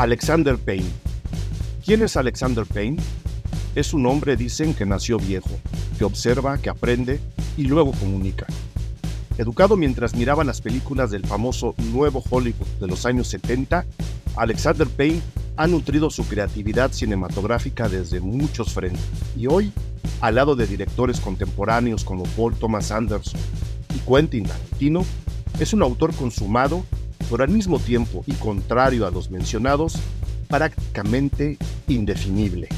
Alexander Payne. ¿Quién es Alexander Payne? Es un hombre, dicen, que nació viejo, que observa, que aprende y luego comunica. Educado mientras miraba las películas del famoso Nuevo Hollywood de los años 70, Alexander Payne ha nutrido su creatividad cinematográfica desde muchos frentes y hoy, al lado de directores contemporáneos como Paul Thomas Anderson y Quentin Tarantino, es un autor consumado pero al mismo tiempo y contrario a los mencionados, prácticamente indefinible.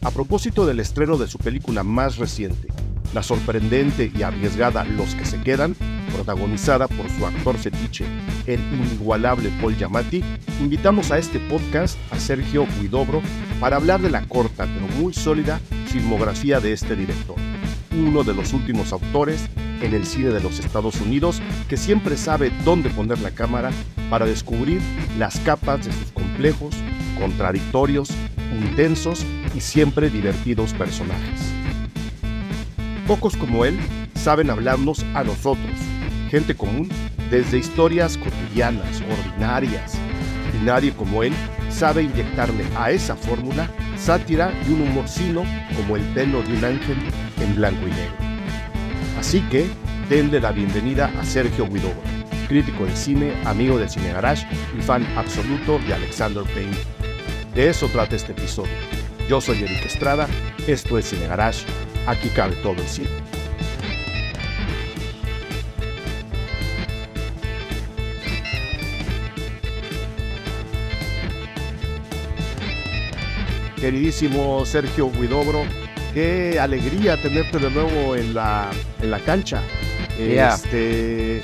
A propósito del estreno de su película más reciente, la sorprendente y arriesgada Los que se quedan, protagonizada por su actor fetiche, el inigualable Paul Giamatti, invitamos a este podcast a Sergio Huidobro para hablar de la corta pero muy sólida filmografía de este director, uno de los últimos autores en el cine de los Estados Unidos que siempre sabe dónde poner la cámara para descubrir las capas de sus complejos, contradictorios, intensos y siempre divertidos personajes. Pocos como él saben hablarnos a nosotros, gente común, desde historias cotidianas, ordinarias, y nadie como él sabe inyectarle a esa fórmula sátira y un humor sino como el pelo de un ángel en blanco y negro. Así que denle la bienvenida a Sergio Guidobro, crítico de cine, amigo de Cine Garage y fan absoluto de Alexander Payne. De eso trata este episodio. Yo soy Eric Estrada, esto es Cine Garage, aquí cabe todo el cine. Queridísimo Sergio Guidobro, qué alegría tenerte de nuevo en la, en la cancha. Este,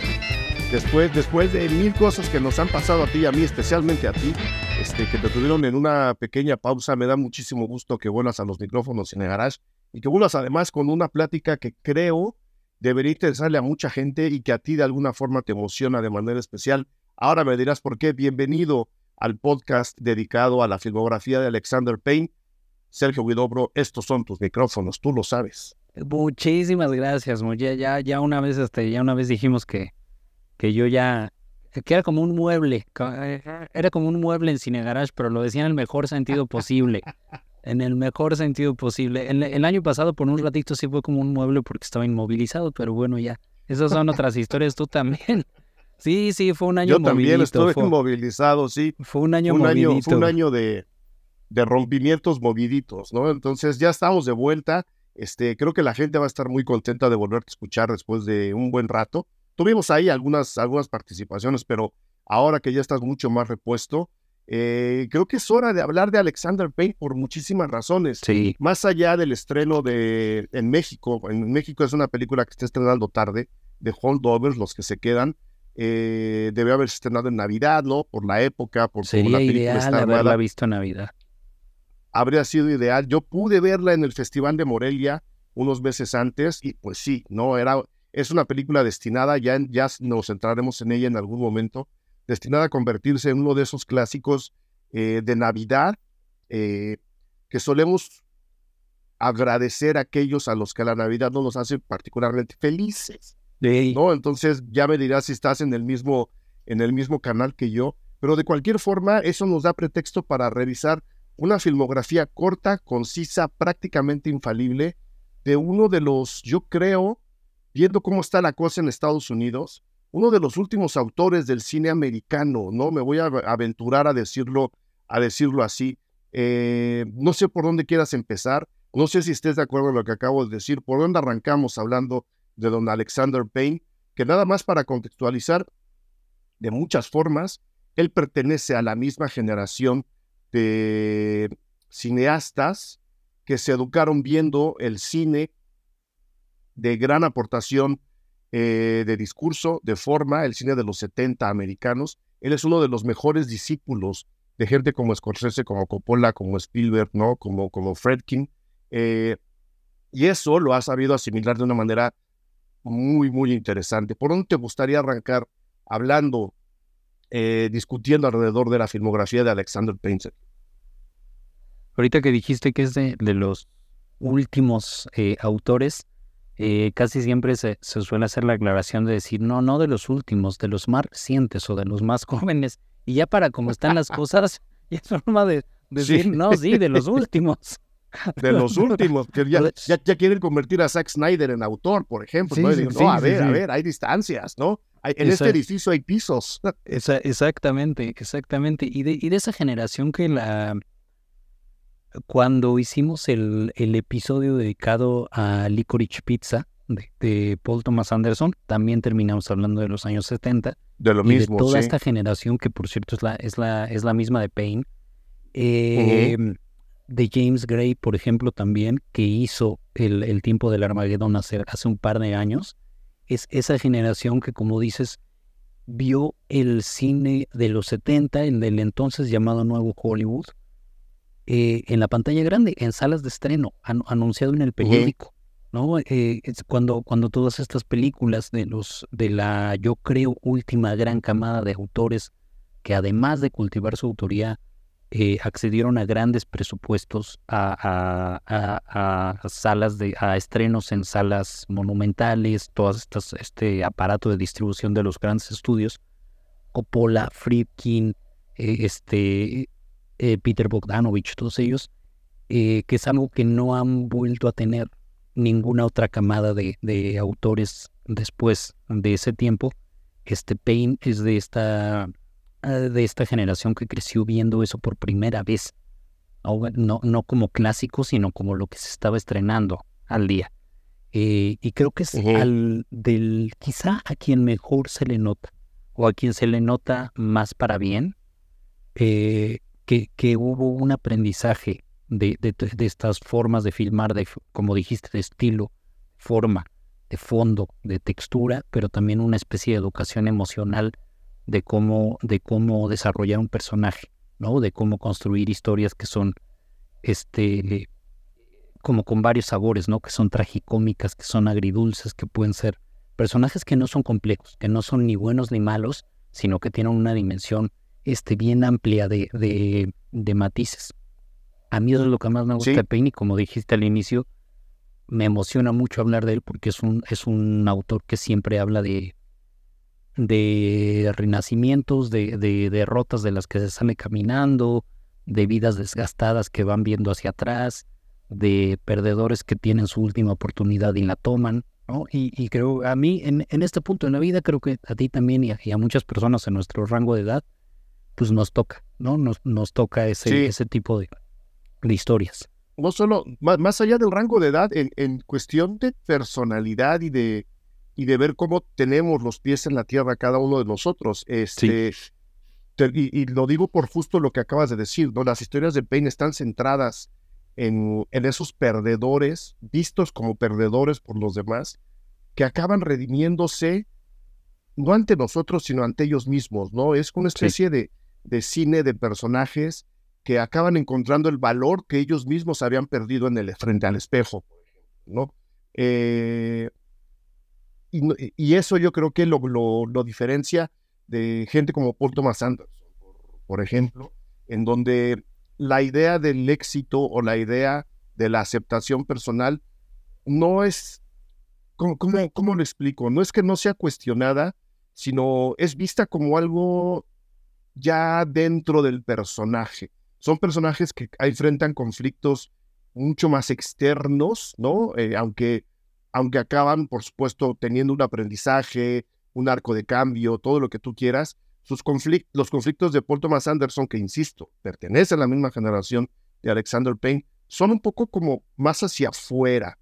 después, después de mil cosas que nos han pasado a ti y a mí, especialmente a ti, este, que te tuvieron en una pequeña pausa, me da muchísimo gusto que vuelvas a los micrófonos en el garage y que vuelvas además con una plática que creo debería interesarle a mucha gente y que a ti de alguna forma te emociona de manera especial. Ahora me dirás por qué. Bienvenido al podcast dedicado a la filmografía de Alexander Payne. Sergio Guidobro, estos son tus micrófonos, tú lo sabes. Muchísimas gracias, ya, ya, ya una vez, este, ya una vez dijimos que, que yo ya, que era como un mueble, era como un mueble en Cine Garage, pero lo decía en el mejor sentido posible, en el mejor sentido posible. El, el año pasado por un ratito sí fue como un mueble porque estaba inmovilizado, pero bueno, ya, esas son otras historias, tú también. Sí, sí, fue un año Yo también estuve inmovilizado, sí. Fue un año un Año, fue un año de, de rompimientos moviditos, ¿no? Entonces ya estamos de vuelta este, creo que la gente va a estar muy contenta de volverte a escuchar después de un buen rato. Tuvimos ahí algunas, algunas participaciones, pero ahora que ya estás mucho más repuesto, eh, creo que es hora de hablar de Alexander Payne por muchísimas razones. Sí. Más allá del estreno de en México, en México es una película que está estrenando tarde, de Holdovers, los que se quedan. Eh, debe haberse estrenado en Navidad, ¿no? Por la época, por Sería la película ideal haberla visto en Navidad habría sido ideal. Yo pude verla en el Festival de Morelia unos meses antes y pues sí, no era es una película destinada, ya, ya nos centraremos en ella en algún momento, destinada a convertirse en uno de esos clásicos eh, de Navidad eh, que solemos agradecer a aquellos a los que la Navidad no nos hace particularmente felices. ¿no? Entonces ya me dirás si estás en el mismo en el mismo canal que yo, pero de cualquier forma eso nos da pretexto para revisar una filmografía corta, concisa, prácticamente infalible, de uno de los, yo creo, viendo cómo está la cosa en Estados Unidos, uno de los últimos autores del cine americano, ¿no? Me voy a aventurar a decirlo, a decirlo así. Eh, no sé por dónde quieras empezar, no sé si estés de acuerdo con lo que acabo de decir, por dónde arrancamos hablando de don Alexander Payne, que nada más para contextualizar, de muchas formas, él pertenece a la misma generación de cineastas que se educaron viendo el cine de gran aportación eh, de discurso, de forma, el cine de los 70 americanos. Él es uno de los mejores discípulos de gente como Scorsese, como Coppola, como Spielberg, ¿no? como, como Fredkin. Eh, y eso lo ha sabido asimilar de una manera muy, muy interesante. ¿Por dónde te gustaría arrancar hablando eh, discutiendo alrededor de la filmografía de Alexander Payne. Ahorita que dijiste que es de, los últimos eh, autores, eh, casi siempre se, suele hacer la aclaración de decir, no, no de los últimos, de los más recientes o de los más jóvenes. Y ya para cómo están las cosas, ya es forma de, decir, no, sí, de los últimos. De los últimos, que ya, ya, quieren convertir a Zack Snyder en autor, por ejemplo. ¿no? no, a ver, a ver, hay distancias, ¿no? En este edificio hay pisos. exactamente, exactamente. Y de, y de esa generación que la... Cuando hicimos el, el episodio dedicado a Licorice Pizza de, Paul Thomas Anderson, también terminamos hablando de los años 70. De lo mismo, de toda esta generación que, por cierto, es la, es la, es la misma de Payne. Em, de James Gray, por ejemplo, también, que hizo el, el tiempo del Armagedón hace, hace un par de años es esa generación que, como dices, vio el cine de los 70, el del entonces llamado Nuevo Hollywood, eh, en la pantalla grande, en salas de estreno, anunciado en el periódico. ¿no? Eh, es cuando, cuando todas estas películas de los de la, yo creo, última gran camada de autores que además de cultivar su autoría, eh, accedieron a grandes presupuestos, a, salas de, a estrenos en salas monumentales, estas, este aparato de distribución de los grandes estudios, Coppola, Friedkin, eh, este, eh, Peter Bogdanovich, todos ellos, que es algo que no han vuelto a tener ninguna otra camada de, de autores después de ese tiempo. Este Payne es de esta de esta generación que creció viendo eso por primera vez. No, no como clásico, sino como lo que se estaba estrenando al día. Eh, y creo que es al del quizá a quien mejor se le nota, o a quien se le nota más para bien, eh, que, que, hubo un aprendizaje de, de, de, estas formas de filmar, de, como dijiste, de estilo, forma, de fondo, de textura, pero también una especie de educación emocional de cómo, de cómo desarrollar un personaje, ¿no? De cómo construir historias que son, este, como con varios sabores, ¿no? Que son tragicómicas, que son agridulces, que pueden ser personajes que no son complejos, que no son ni buenos ni malos, sino que tienen una dimensión, este, bien amplia de, de, de matices. A mí eso es lo que más me gusta de Payne y como dijiste al inicio, me emociona mucho hablar de él porque es un, es un autor que siempre habla de, de renacimientos, de, de, derrotas de las que se sale caminando, de vidas desgastadas que van viendo hacia atrás, de perdedores que tienen su última oportunidad y la toman. ¿no? Y, creo, a mí, en, en, este punto en la vida, creo que a ti también y a, muchas personas en nuestro rango de edad, pues nos toca, ¿no? Nos, nos toca ese, ese tipo de, de, historias. No solo, más, más, allá del rango de edad, en, en cuestión de personalidad y de y de ver cómo tenemos los pies en la tierra cada uno de nosotros. Este, y, lo digo por justo lo que acabas de decir, ¿no? Las historias de Payne están centradas en, en esos perdedores, vistos como perdedores por los demás, que acaban redimiéndose no ante nosotros, sino ante ellos mismos, ¿no? Es una especie de, de cine de personajes que acaban encontrando el valor que ellos mismos habían perdido en el, frente al espejo, ¿no? Eh, y, eso yo creo que lo, lo, diferencia de gente como Paul Thomas Anderson, por, ejemplo, en donde la idea del éxito o la idea de la aceptación personal no es, ¿cómo, cómo, lo explico? No es que no sea cuestionada, sino es vista como algo ya dentro del personaje. Son personajes que enfrentan conflictos mucho más externos, ¿no? Eh, aunque aunque acaban, por supuesto, teniendo un aprendizaje, un arco de cambio, todo lo que tú quieras, sus los conflictos de Paul Thomas Anderson, que insisto, pertenece a la misma generación de Alexander Payne, son un poco como más hacia afuera.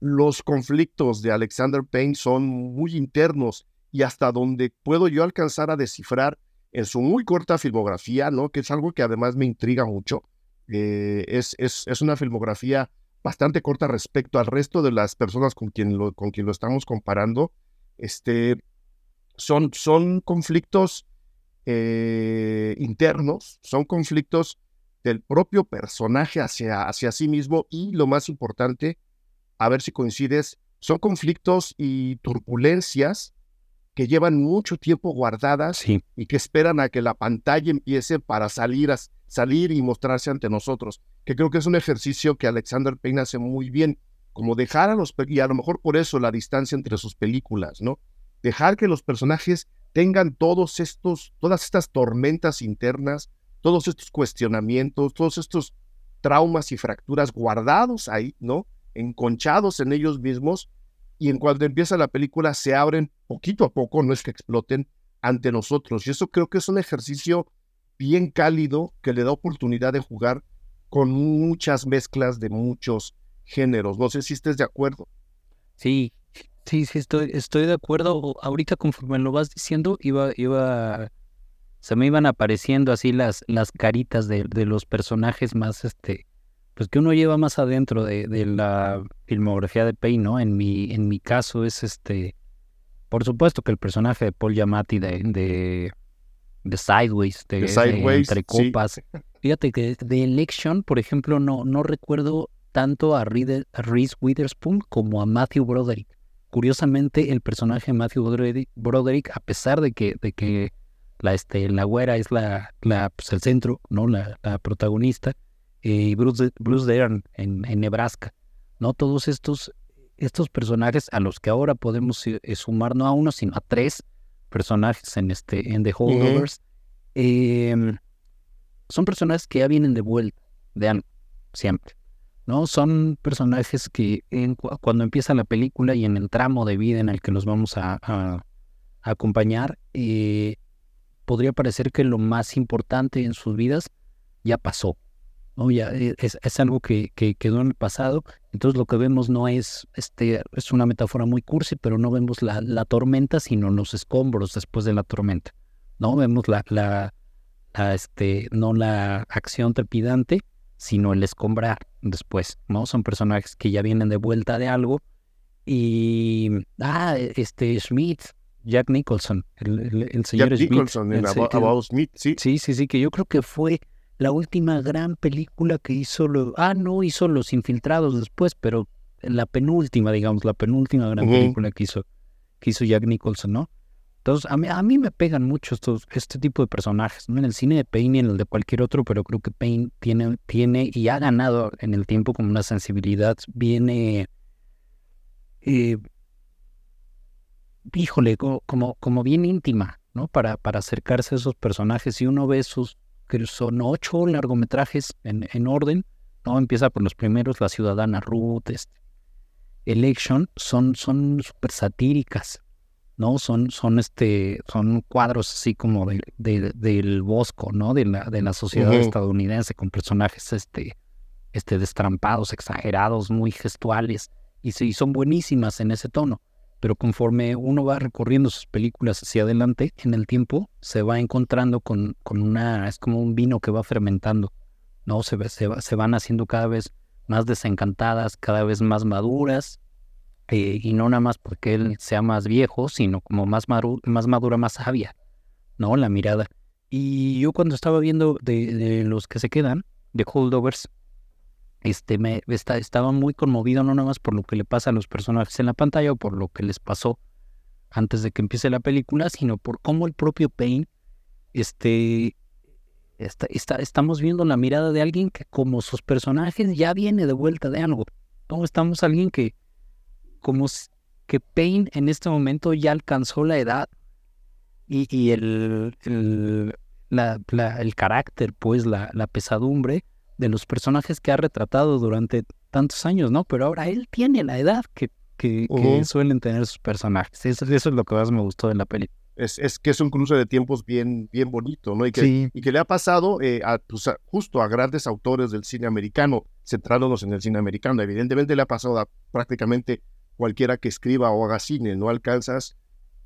Los conflictos de Alexander Payne son muy internos y hasta donde puedo yo alcanzar a descifrar en su muy corta filmografía, ¿no? que es algo que además me intriga mucho. Eh, es, es, es una filmografía bastante corta respecto al resto de las personas con quien lo, con quien lo estamos comparando. Este, son, son conflictos eh, internos, son conflictos del propio personaje hacia, hacia sí mismo y lo más importante, a ver si coincides, son conflictos y turbulencias que llevan mucho tiempo guardadas y que esperan a que la pantalla empiece para salir, salir y mostrarse ante nosotros, que creo que es un ejercicio que Alexander Payne hace muy bien, como dejar a los, y a lo mejor por eso la distancia entre sus películas, ¿no? Dejar que los personajes tengan todos estos, todas estas tormentas internas, todos estos cuestionamientos, todos estos traumas y fracturas guardados ahí, ¿no? Enconchados en ellos mismos y en cuanto empieza la película se abren poquito a poco, no es que exploten ante nosotros. Y eso creo que es un ejercicio bien cálido que le da oportunidad de jugar con muchas mezclas de muchos géneros. No sé si estés de acuerdo. Sí, sí, sí, estoy, estoy de acuerdo. Ahorita conforme lo vas diciendo, iba, iba, se me iban apareciendo así las, las caritas de, de los personajes más, este, pues que uno lleva más adentro de, de la filmografía de Payne, ¿no? En mi, en mi caso es este, por supuesto que el personaje de Paul Giamatti de, de, de Sideways, de, Entre Copas. Fíjate que de Election, por ejemplo, no, no recuerdo tanto a, Reese Witherspoon como a Matthew Broderick. Curiosamente, el personaje de Matthew Broderick, a pesar de que, de que la, este, la güera es la, la pues el centro, ¿no? La, la protagonista, y Bruce, Bruce Dern en, Nebraska, ¿no? Todos estos, estos personajes a los que ahora podemos eh, sumar no a uno, sino a tres personajes en, este, en The Holdovers, em, son personajes que ya vienen de vuelta, de algo, siempre. ¿no? Son personajes que cuando empieza la película y en el tramo de vida en el que los vamos a, acompañar, eh, podría parecer que lo más importante en sus vidas ya pasó, ¿no? Ya e, es, algo que, quedó en el pasado. Entonces lo que vemos no es, este, es una metáfora muy cursi, pero no vemos la, la tormenta, sino los escombros después de la tormenta. ¿no? Vemos la, la, este, no la acción trepidante, sino el escombrar después, ¿no? Son personajes que ya vienen de vuelta de algo. Y, ah, este Smith, Jack Nicholson, el, señor Jack Nicholson en About, Smith, sí. Sí, sí, sí, que yo creo que fue la última gran película que hizo, lo, ah, no hizo Los Infiltrados después, pero la penúltima, digamos, la penúltima gran película que hizo, que hizo Jack Nicholson, ¿no? Entonces, a mí, a mí me pegan mucho estos, este tipo de personajes, ¿no? En el cine de Payne y en el de cualquier otro, pero creo que Payne tiene, tiene y ha ganado en el tiempo como una sensibilidad viene, eh, híjole, como, como bien íntima, ¿no? Para, para acercarse a esos personajes. Si uno ve sus que son ocho largometrajes en, en orden, ¿no? Empieza por los primeros, La Ciudadana Ruth, este, Election, son súper satíricas, ¿no? Son, son, este, son cuadros así como de, del bosco, ¿no? De la, de la sociedad estadounidense con personajes este, este, destrampados, exagerados, muy gestuales, y, sí, son buenísimas en ese tono pero conforme uno va recorriendo sus películas hacia adelante, en el tiempo se va encontrando con, con una, es como un vino que va fermentando, ¿no? Se, se, se van haciendo cada vez más desencantadas, cada vez más maduras, eh, y no nada más porque él sea más viejo, sino como más, más madura, más sabia, ¿no? La mirada. Y yo cuando estaba viendo de, de los que se quedan, de Holdovers, este, me estaba muy conmovido no nada más por lo que le pasa a los personajes en la pantalla o por lo que les pasó antes de que empiece la película, sino por cómo el propio Payne, este, está, está, estamos viendo la mirada de alguien que como sus personajes ya viene de vuelta de algo. ¿no? Estamos alguien que, como que Payne en este momento ya alcanzó la edad y, y el, el, la, el carácter, pues la, la pesadumbre de los personajes que ha retratado durante tantos años, ¿no? Pero ahora él tiene la edad que, que, suelen tener sus personajes. Eso, es lo que más me gustó de la peli. Es, es, que es un cruce de tiempos bien, bien bonito, ¿no? Y que, y que le ha pasado eh, pues, a, justo a grandes autores del cine americano, centrándonos en el cine americano. Evidentemente le ha pasado a prácticamente cualquiera que escriba o haga cine. No alcanzas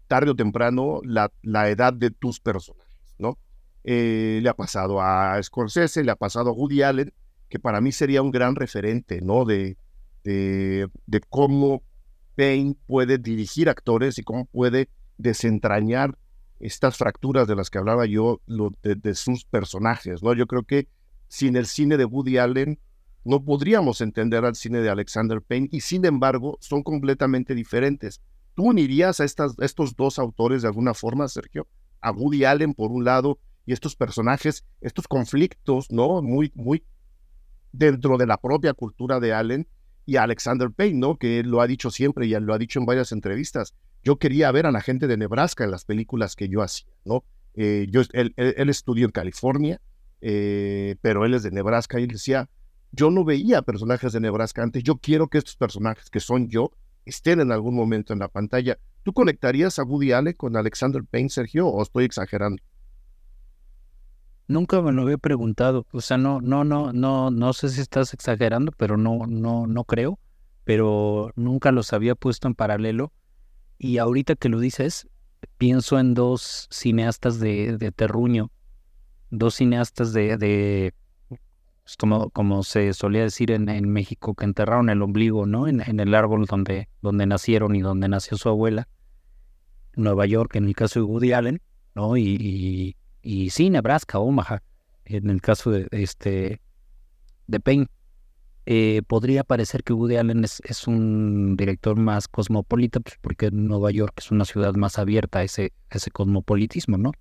tarde o temprano la, la edad de tus personajes, ¿no? Eh, le ha pasado a Scorsese, le ha pasado a Woody Allen, que para mí sería un gran referente, ¿no? De, de, cómo Payne puede dirigir actores y cómo puede desentrañar estas fracturas de las que hablaba yo de, sus personajes, ¿no? Yo creo que sin el cine de Woody Allen no podríamos entender al cine de Alexander Payne y sin embargo son completamente diferentes. ¿Tú unirías a, estas, a estos dos autores de alguna forma, Sergio? A Woody Allen por un lado y estos personajes, estos conflictos, ¿no? Muy, muy dentro de la propia cultura de Allen y Alexander Payne, ¿no? Que él lo ha dicho siempre y lo ha dicho en varias entrevistas. yo quería ver a la gente de Nebraska en las películas que yo hacía, ¿no? Eh, yo, él, estudió en California, eh, pero él es de Nebraska y él decía, yo no veía personajes de Nebraska antes, yo quiero que estos personajes que son yo estén en algún momento en la pantalla. ¿Tú conectarías a Woody Allen con Alexander Payne, Sergio, o estoy exagerando? Nunca me lo había preguntado, o sea, no, no, no, no, no sé si estás exagerando, pero no, no, no creo, pero nunca los había puesto en paralelo. Y ahorita que lo dices, pienso en dos cineastas de, de terruño, dos cineastas de, de pues, como, como se solía decir en, en, México, que enterraron el ombligo, ¿no? En, en, el árbol donde, donde nacieron y donde nació su abuela, Nueva York, en el caso de Woody Allen, ¿no? y y sí, Nebraska, Omaha, en el caso de, este de Payne. Eh, podría parecer que Woody Allen es, un director más cosmopolita, pues porque Nueva York es una ciudad más abierta a ese, ese cosmopolitismo, ¿no?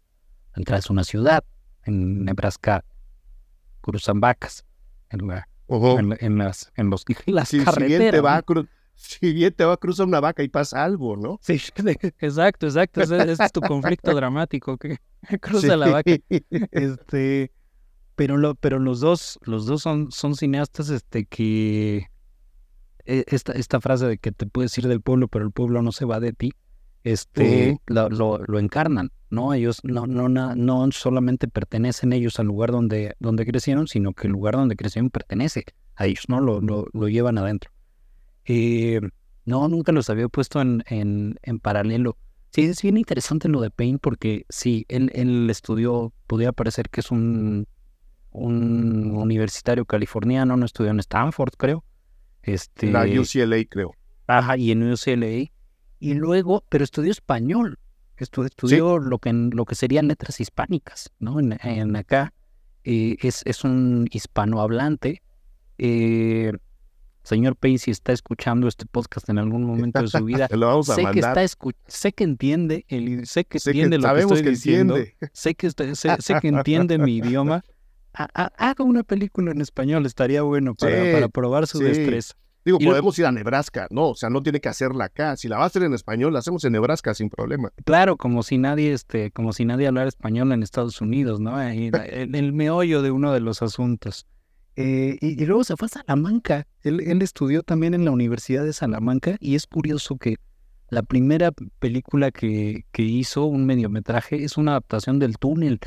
Entra es una ciudad, en Nebraska cruzan vacas, en, en, las, en los, las carreteras si bien te va a cruzar una vaca y pasa algo, ¿no? Sí, exacto, exacto. Ese, es tu conflicto dramático que cruza la vaca. Este, pero lo, pero los dos, los dos son, son cineastas, este, que e, esta, esta frase de que te puedes ir del pueblo, pero el pueblo no se va de ti, este, lo, lo, encarnan, ¿no? Ellos no, no, no solamente pertenecen ellos al lugar donde, donde crecieron, sino que el lugar donde crecieron pertenece a ellos, ¿no? Lo, lo, lo llevan adentro. Eh, no, nunca los había puesto en, en, paralelo. Sí, es bien interesante lo de Payne porque sí, él, él estudió, podría parecer que es un, un universitario californiano, no estudió en Stanford, creo. Este, la UCLA, creo. Ajá, y en UCLA. Y luego, pero estudió español. Estudió, lo, que, lo que serían letras hispánicas, ¿no? En, acá eh, es, es un hispanohablante. Eh, señor Payne, si está escuchando este podcast en algún momento de su vida, sé que está sé que entiende, el, sé que entiende lo que estoy diciendo, sé que sé, que entiende mi idioma. haga una película en español, estaría bueno para, para probar su destreza. Digo, podemos ir a Nebraska, no, o sea, no tiene que hacerla acá. Si la va a hacer en español, la hacemos en Nebraska sin problema. Claro, como si nadie, este, como si nadie hablara español en Estados Unidos, ¿no? El meollo de uno de los asuntos. Eh, y, luego se fue a Salamanca. Él, estudió también en la Universidad de Salamanca y es curioso que la primera película que, que hizo, un mediometraje, es una adaptación del túnel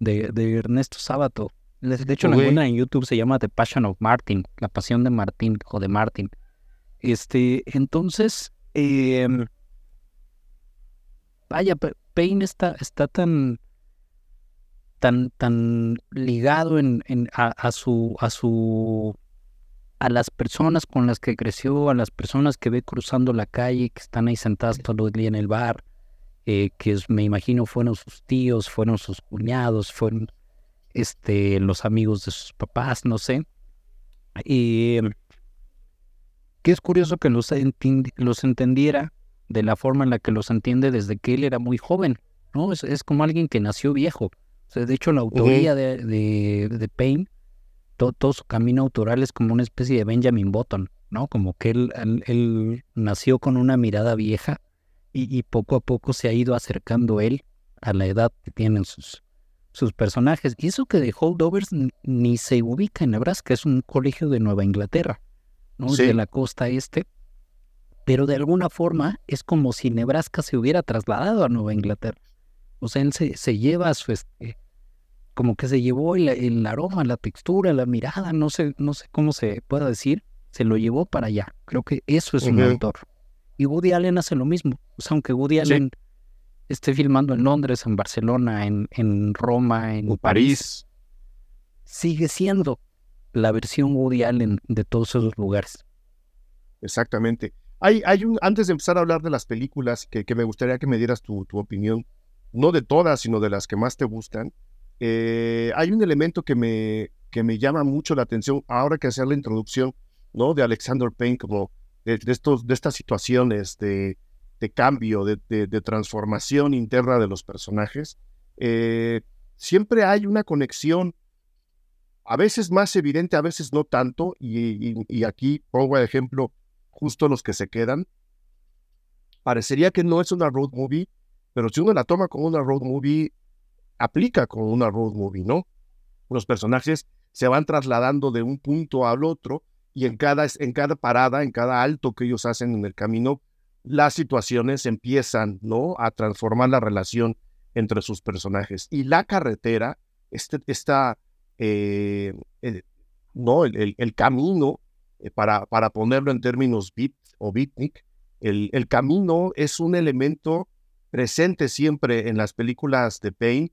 de, de Ernesto Sábato. De hecho, la en YouTube se llama The Passion of Martin, La Pasión de Martín o de Martin. Este, entonces, em, vaya, Payne está, está tan, tan, tan ligado en, en a, su, a su a las personas con las que creció, a las personas que ve cruzando la calle, que están ahí sentadas todo el día en el bar, eh, que me imagino fueron sus tíos, fueron sus cuñados, fueron este, los amigos de sus papás, no sé. Y que es curioso que los, los entendiera de la forma en la que los entiende desde que él era muy joven, ¿no? Es, es como alguien que nació viejo de hecho, la autoría de, de, Payne, todo, su camino autoral es como una especie de Benjamin Button, ¿no? Como que él, él, nació con una mirada vieja y, poco a poco se ha ido acercando él a la edad que tienen sus, sus personajes. Y eso que de Holdovers ni se ubica en Nebraska, es un colegio de Nueva Inglaterra, ¿no? De la costa este. Pero de alguna forma es como si Nebraska se hubiera trasladado a Nueva Inglaterra. O sea, él se, se lleva a su, este, como que se llevó el, aroma, la textura, la mirada, no sé, no sé cómo se pueda decir, se lo llevó para allá. Creo que eso es un autor. Y Woody Allen hace lo mismo. O sea, aunque Woody Allen esté filmando en Londres, en Barcelona, en, en Roma, en París, sigue siendo la versión Woody Allen de todos esos lugares. Exactamente. Hay, hay un, antes de empezar a hablar de las películas, que, me gustaría que me dieras tu, tu opinión, no de todas, sino de las que más te gustan. Eh, hay un elemento que me, que me llama mucho la atención ahora que hacer la introducción ¿no? de Alexander Payne, como de, estos, de estas situaciones de, de cambio, de, de, transformación interna de los personajes. Eh, siempre hay una conexión, a veces más evidente, a veces no tanto, y, aquí pongo el ejemplo justo los que se quedan, parecería que no es una road movie, pero si uno la toma como una road movie, aplica como una road movie, ¿no? Los personajes se van trasladando de un punto al otro y en cada, en cada parada, en cada alto que ellos hacen en el camino, las situaciones empiezan, ¿no? A transformar la relación entre sus personajes. Y la carretera, este, esta, eh, ¿no? El, camino, eh, para, para ponerlo en términos beat o beatnik, el, el camino es un elemento presente siempre en las películas de Payne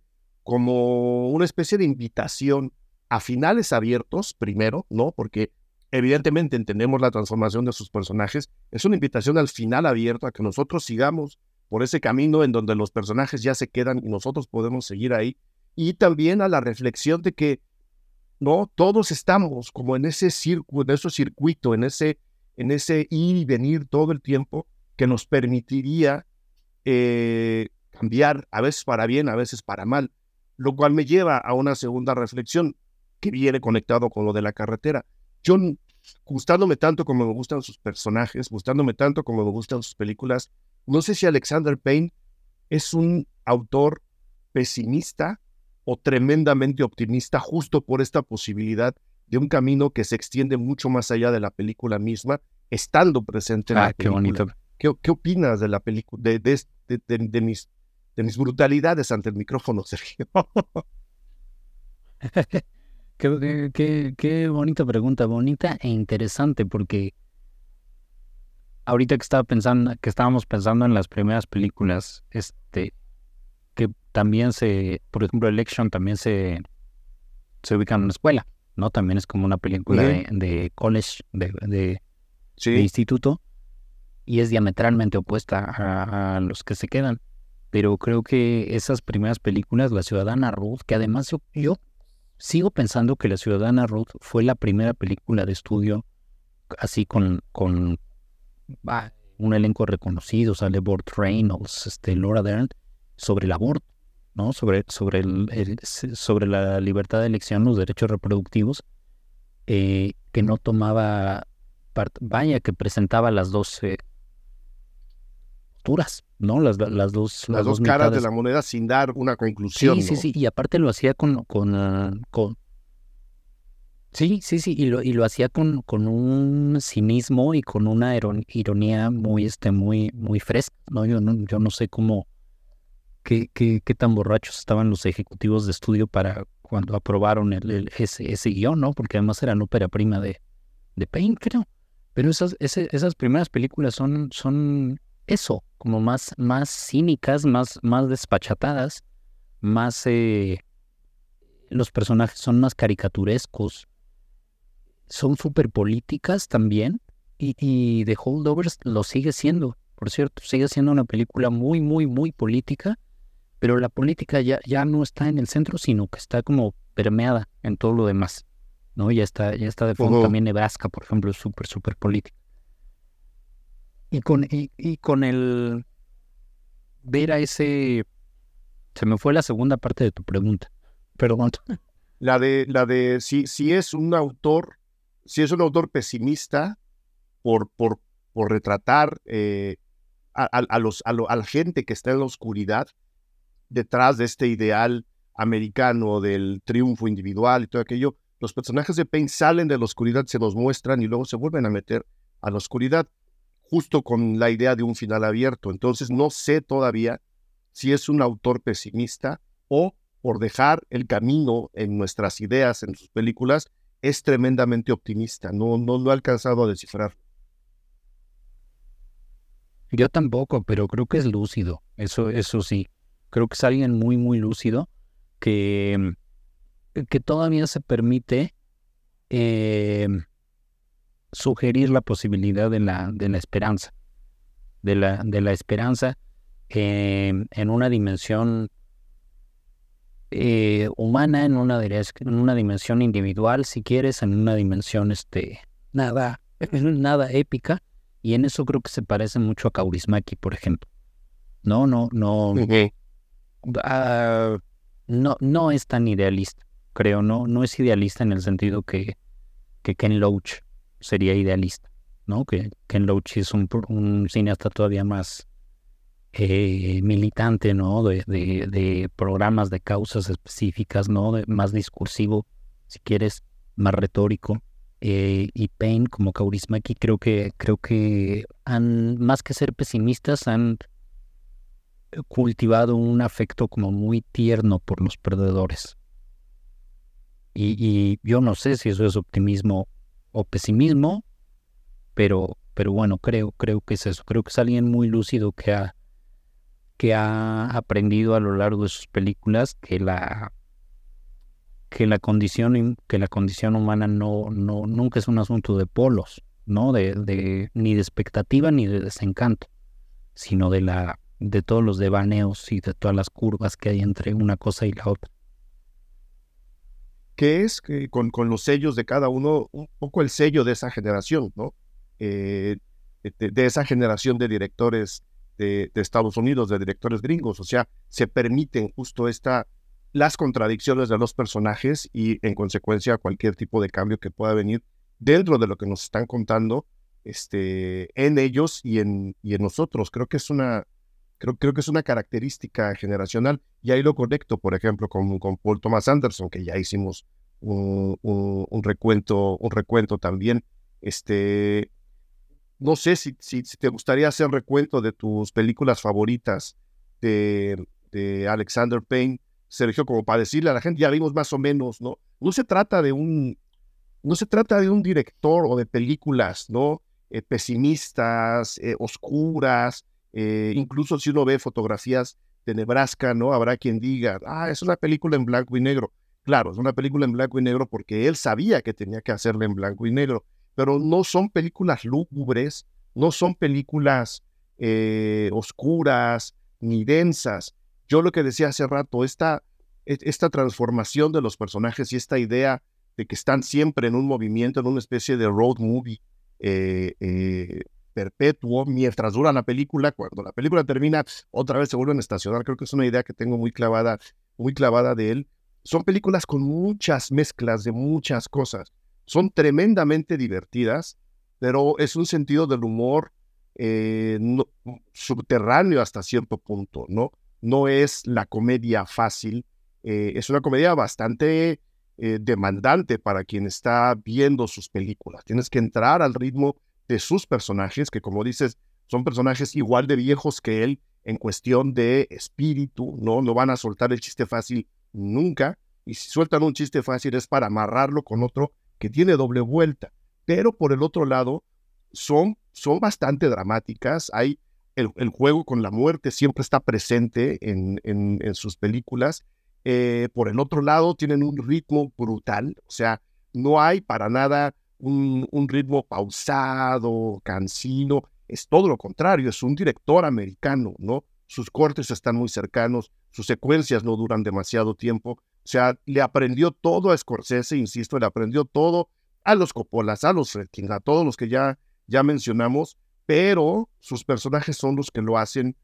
como una especie de invitación a finales abiertos, primero, ¿no? Porque evidentemente entendemos la transformación de sus personajes. Es una invitación al final abierto a que nosotros sigamos por ese camino en donde los personajes ya se quedan y nosotros podemos seguir ahí. Y también a la reflexión de que no todos estamos como en ese circuito, en ese circuito, en ese, en ese ir y venir todo el tiempo que nos permitiría eh, cambiar, a veces para bien, a veces para mal. Lo cual me lleva a una segunda reflexión que viene conectado con lo de la carretera. Yo, gustándome tanto como me gustan sus personajes, gustándome tanto como me gustan sus películas, no sé si Alexander Payne es un autor pesimista o tremendamente optimista justo por esta posibilidad de un camino que se extiende mucho más allá de la película misma, estando presente en ah, la película. Qué bonito. ¿Qué, opinas de la película, de, de, mis, de mis brutalidades ante el micrófono, Sergio? qué, qué, bonita pregunta, bonita e interesante, porque ahorita que estaba pensando, que estábamos pensando en las primeras películas, este, que también se, por ejemplo, Election también se, se ubica en una escuela, ¿no? También es como una película de, college, de, de, instituto, y es diametralmente opuesta a, los que se quedan. Pero creo que esas primeras películas, La Ciudadana Ruth, que además yo sigo pensando que La Ciudadana Ruth fue la primera película de estudio así con, con un elenco reconocido, sale Burt Reynolds, este, Laura Dern, sobre el aborto, ¿no? Sobre, sobre, el, sobre la libertad de elección, los derechos reproductivos, eh, que no tomaba, vaya, que presentaba las dos posturas, ¿no? Las, las dos, las, dos, caras de la moneda sin dar una conclusión. Sí, sí, sí, y aparte lo hacía con, con, ah, con Sí, sí, sí, y lo, y lo hacía con, con un cinismo y con una ironía muy, este, muy, muy fresca, ¿no? Yo no, yo no sé cómo, qué, qué, qué tan borrachos estaban los ejecutivos de estudio para cuando aprobaron el, ese, ese guion, ¿no? Porque además era la ópera prima de, de Payne, creo. Pero esas, esas primeras películas son, son eso, como más, más cínicas, más, más despachatadas, más... Eh, los personajes son más caricaturescos, son súper políticas también, y, y, The Holdovers lo sigue siendo, por cierto, sigue siendo una película muy, muy, muy política, pero la política ya, ya no está en el centro, sino que está como permeada en todo lo demás, ¿no? Ya está, ya está de fondo también Nebraska, por ejemplo, es súper, súper política. Y con, y, con el ver a ese... Se me fue la segunda parte de tu pregunta. Perdón. La de, la de si, si es un autor, si es un autor pesimista por, por, por retratar eh, a, los, a, la gente que está en la oscuridad detrás de este ideal americano del triunfo individual y todo aquello, los personajes de Payne salen de la oscuridad, se nos muestran y luego se vuelven a meter a la oscuridad justo con la idea de un final abierto. Entonces no sé todavía si es un autor pesimista o por dejar el camino en nuestras ideas, en sus películas, es tremendamente optimista. No, no lo he alcanzado a descifrar. Yo tampoco, pero creo que es lúcido. Eso, eso sí. Creo que es alguien muy, muy lúcido que, que todavía se permite eh, sugerir la posibilidad de la, de la esperanza, de la, de la esperanza em, en una dimensión eh, humana, en una, en una dimensión individual, si quieres, en una dimensión este, nada, nada épica, y en eso creo que se parece mucho a Kaurismäki, por ejemplo. No, no, no. Ah, no, no es tan idealista, creo, no, no es idealista en el sentido que, que Ken Loach sería idealista, ¿no? Que Ken Loach es un, cineasta todavía más, eh, militante, ¿no? De, de, programas de causas específicas, ¿no? Más discursivo, si quieres, más retórico. Eh, y Payne como Kaurismäki creo que creo que han más que ser pesimistas han cultivado un afecto como muy tierno por los perdedores y yo no sé si eso es optimismo o pesimismo pero pero bueno creo creo que es eso. Creo que es alguien muy lúcido que ha que ha aprendido a lo largo de sus películas que la que la condición que la condición humana no no nunca es un asunto de polos no de, de ni de expectativa ni de desencanto sino de la de todos los devaneos y de todas las curvas que hay entre una cosa y la otra que es con, con los sellos de cada uno un poco el sello de esa generación no eh, de, esa generación de directores de, Estados Unidos, de directores gringos. O sea, se permiten justo esta, las contradicciones de los personajes y en consecuencia cualquier tipo de cambio que pueda venir dentro de lo que nos están contando este, en ellos y en, y en nosotros. Creo que es una, creo, creo que es una característica generacional y ahí lo conecto, por ejemplo, con, con Paul Thomas Anderson, que ya hicimos un, un, recuento, un recuento también. Este, no sé si, si, te gustaría hacer recuento de tus películas favoritas de, de, Alexander Payne, Sergio, como para decirle a la gente, ya vimos más o menos, ¿no? No se trata de un, no se trata de un director o de películas, ¿no? Eh, pesimistas, eh, oscuras, eh, incluso si uno ve fotografías de Nebraska, ¿no? Habrá quien diga, ah, es una película en blanco y negro. Claro, es una película en blanco y negro porque él sabía que tenía que hacerla en blanco y negro pero no son películas lúgubres, no son películas eh, oscuras ni densas. Yo lo que decía hace rato, esta, e, esta transformación de los personajes y esta idea de que están siempre en un movimiento, en una especie de road movie eh, eh, perpetuo mientras dura la película, cuando la película termina, otra vez se vuelven a estacionar. Creo que es una idea que tengo muy clavada, muy clavada de él. Son películas con muchas mezclas de muchas cosas son tremendamente divertidas, pero es un sentido del humor eh, subterráneo hasta cierto punto, ¿no? No es la comedia fácil, eh, es una comedia bastante eh, demandante para quien está viendo sus películas. Tienes que entrar al ritmo de sus personajes, que como dices, son personajes igual de viejos que él en cuestión de espíritu, ¿no? No van a soltar el chiste fácil nunca, y si sueltan un chiste fácil es para amarrarlo con otro que tiene doble vuelta, pero por el otro lado son, son bastante dramáticas. Hay el, juego con la muerte siempre está presente en, en, sus películas. Eh, por el otro lado tienen un ritmo brutal, o sea, no hay para nada un, ritmo pausado, cansino, es todo lo contrario, es un director americano, ¿no? Sus cortes están muy cercanos, sus secuencias no duran demasiado tiempo, o sea, le aprendió todo a Scorsese, insisto, le aprendió todo a los Coppolas, a los Fredkin, a todos los que ya, ya mencionamos, pero sus personajes son los que lo hacen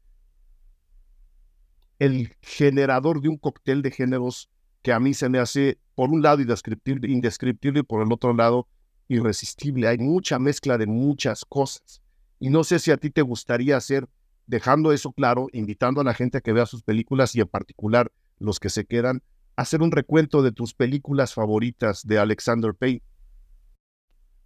el generador de un cóctel de géneros que a mí se me hace, por un lado, indescriptible, indescriptible y por el otro lado, irresistible. Hay mucha mezcla de muchas cosas. Y no sé si a ti te gustaría hacer, dejando eso claro, invitando a la gente a que vea sus películas y en particular los que se quedan, hacer un recuento de tus películas favoritas de Alexander Payne.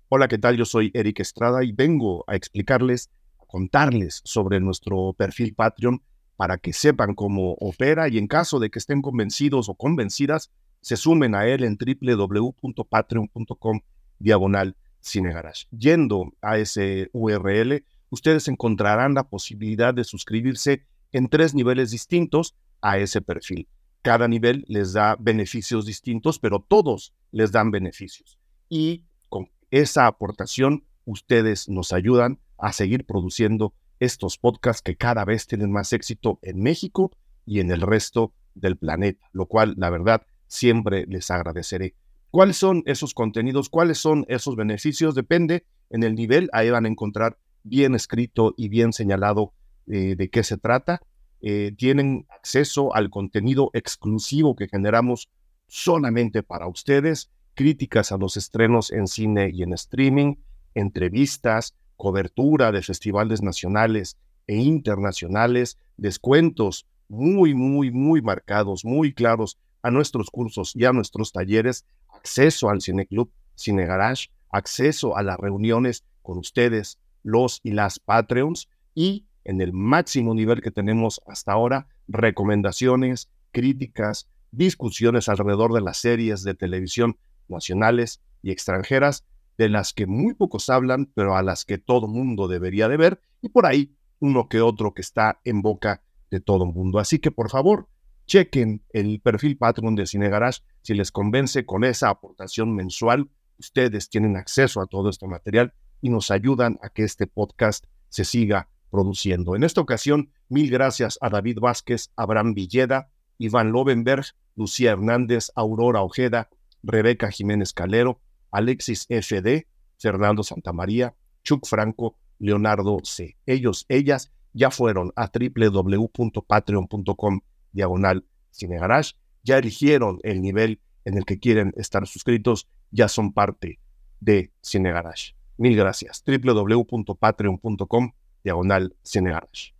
Hola, ¿qué tal? Yo soy Eric Estrada y vengo a explicarles, a contarles sobre nuestro perfil Patreon para que sepan cómo opera y en caso de que estén convencidos o convencidas, se sumen a él en www.patreon.com diagonal cinegarage. Yendo a ese URL, ustedes encontrarán la posibilidad de suscribirse en tres niveles distintos a ese perfil. Cada nivel les da beneficios distintos, pero todos les dan beneficios. Y con esa aportación, ustedes nos ayudan a seguir produciendo estos podcasts que cada vez tienen más éxito en México y en el resto del planeta, lo cual, la verdad, siempre les agradeceré. ¿Cuáles son esos contenidos? ¿Cuáles son esos beneficios? Depende en el nivel, ahí van a encontrar bien escrito y bien señalado eh, de qué se trata. Eh, tienen acceso al contenido exclusivo que generamos solamente para ustedes, críticas a los estrenos en cine y en streaming, entrevistas, cobertura de festivales nacionales e internacionales, descuentos muy, muy, muy marcados, muy claros a nuestros cursos y a nuestros talleres, acceso al Cineclub Cine Garage, acceso a las reuniones con ustedes, los y las Patreons, y en el máximo nivel que tenemos hasta ahora, recomendaciones, críticas, discusiones alrededor de las series de televisión nacionales y extranjeras, de las que muy pocos hablan, pero a las que todo mundo debería de ver, y por ahí uno que otro que está en boca de todo mundo. Así que por favor, chequen el perfil Patreon de Cine Garage si les convence con esa aportación mensual. Ustedes tienen acceso a todo este material y nos ayudan a que este podcast se siga produciendo. En esta ocasión, mil gracias a David Vázquez, Abraham Villeda, Iván Lovenberg, Lucía Hernández, Aurora Ojeda, Rebeca Jiménez Calero, Alexis FD, Fernando Santamaría, Chuck Franco, Leonardo C. Ellos, ellas ya fueron a www.patreon.com diagonal cinegarage, ya eligieron el nivel en el que quieren estar suscritos, ya son parte de Cinegarage. Mil gracias. www.patreon.com diagonal cinegarage.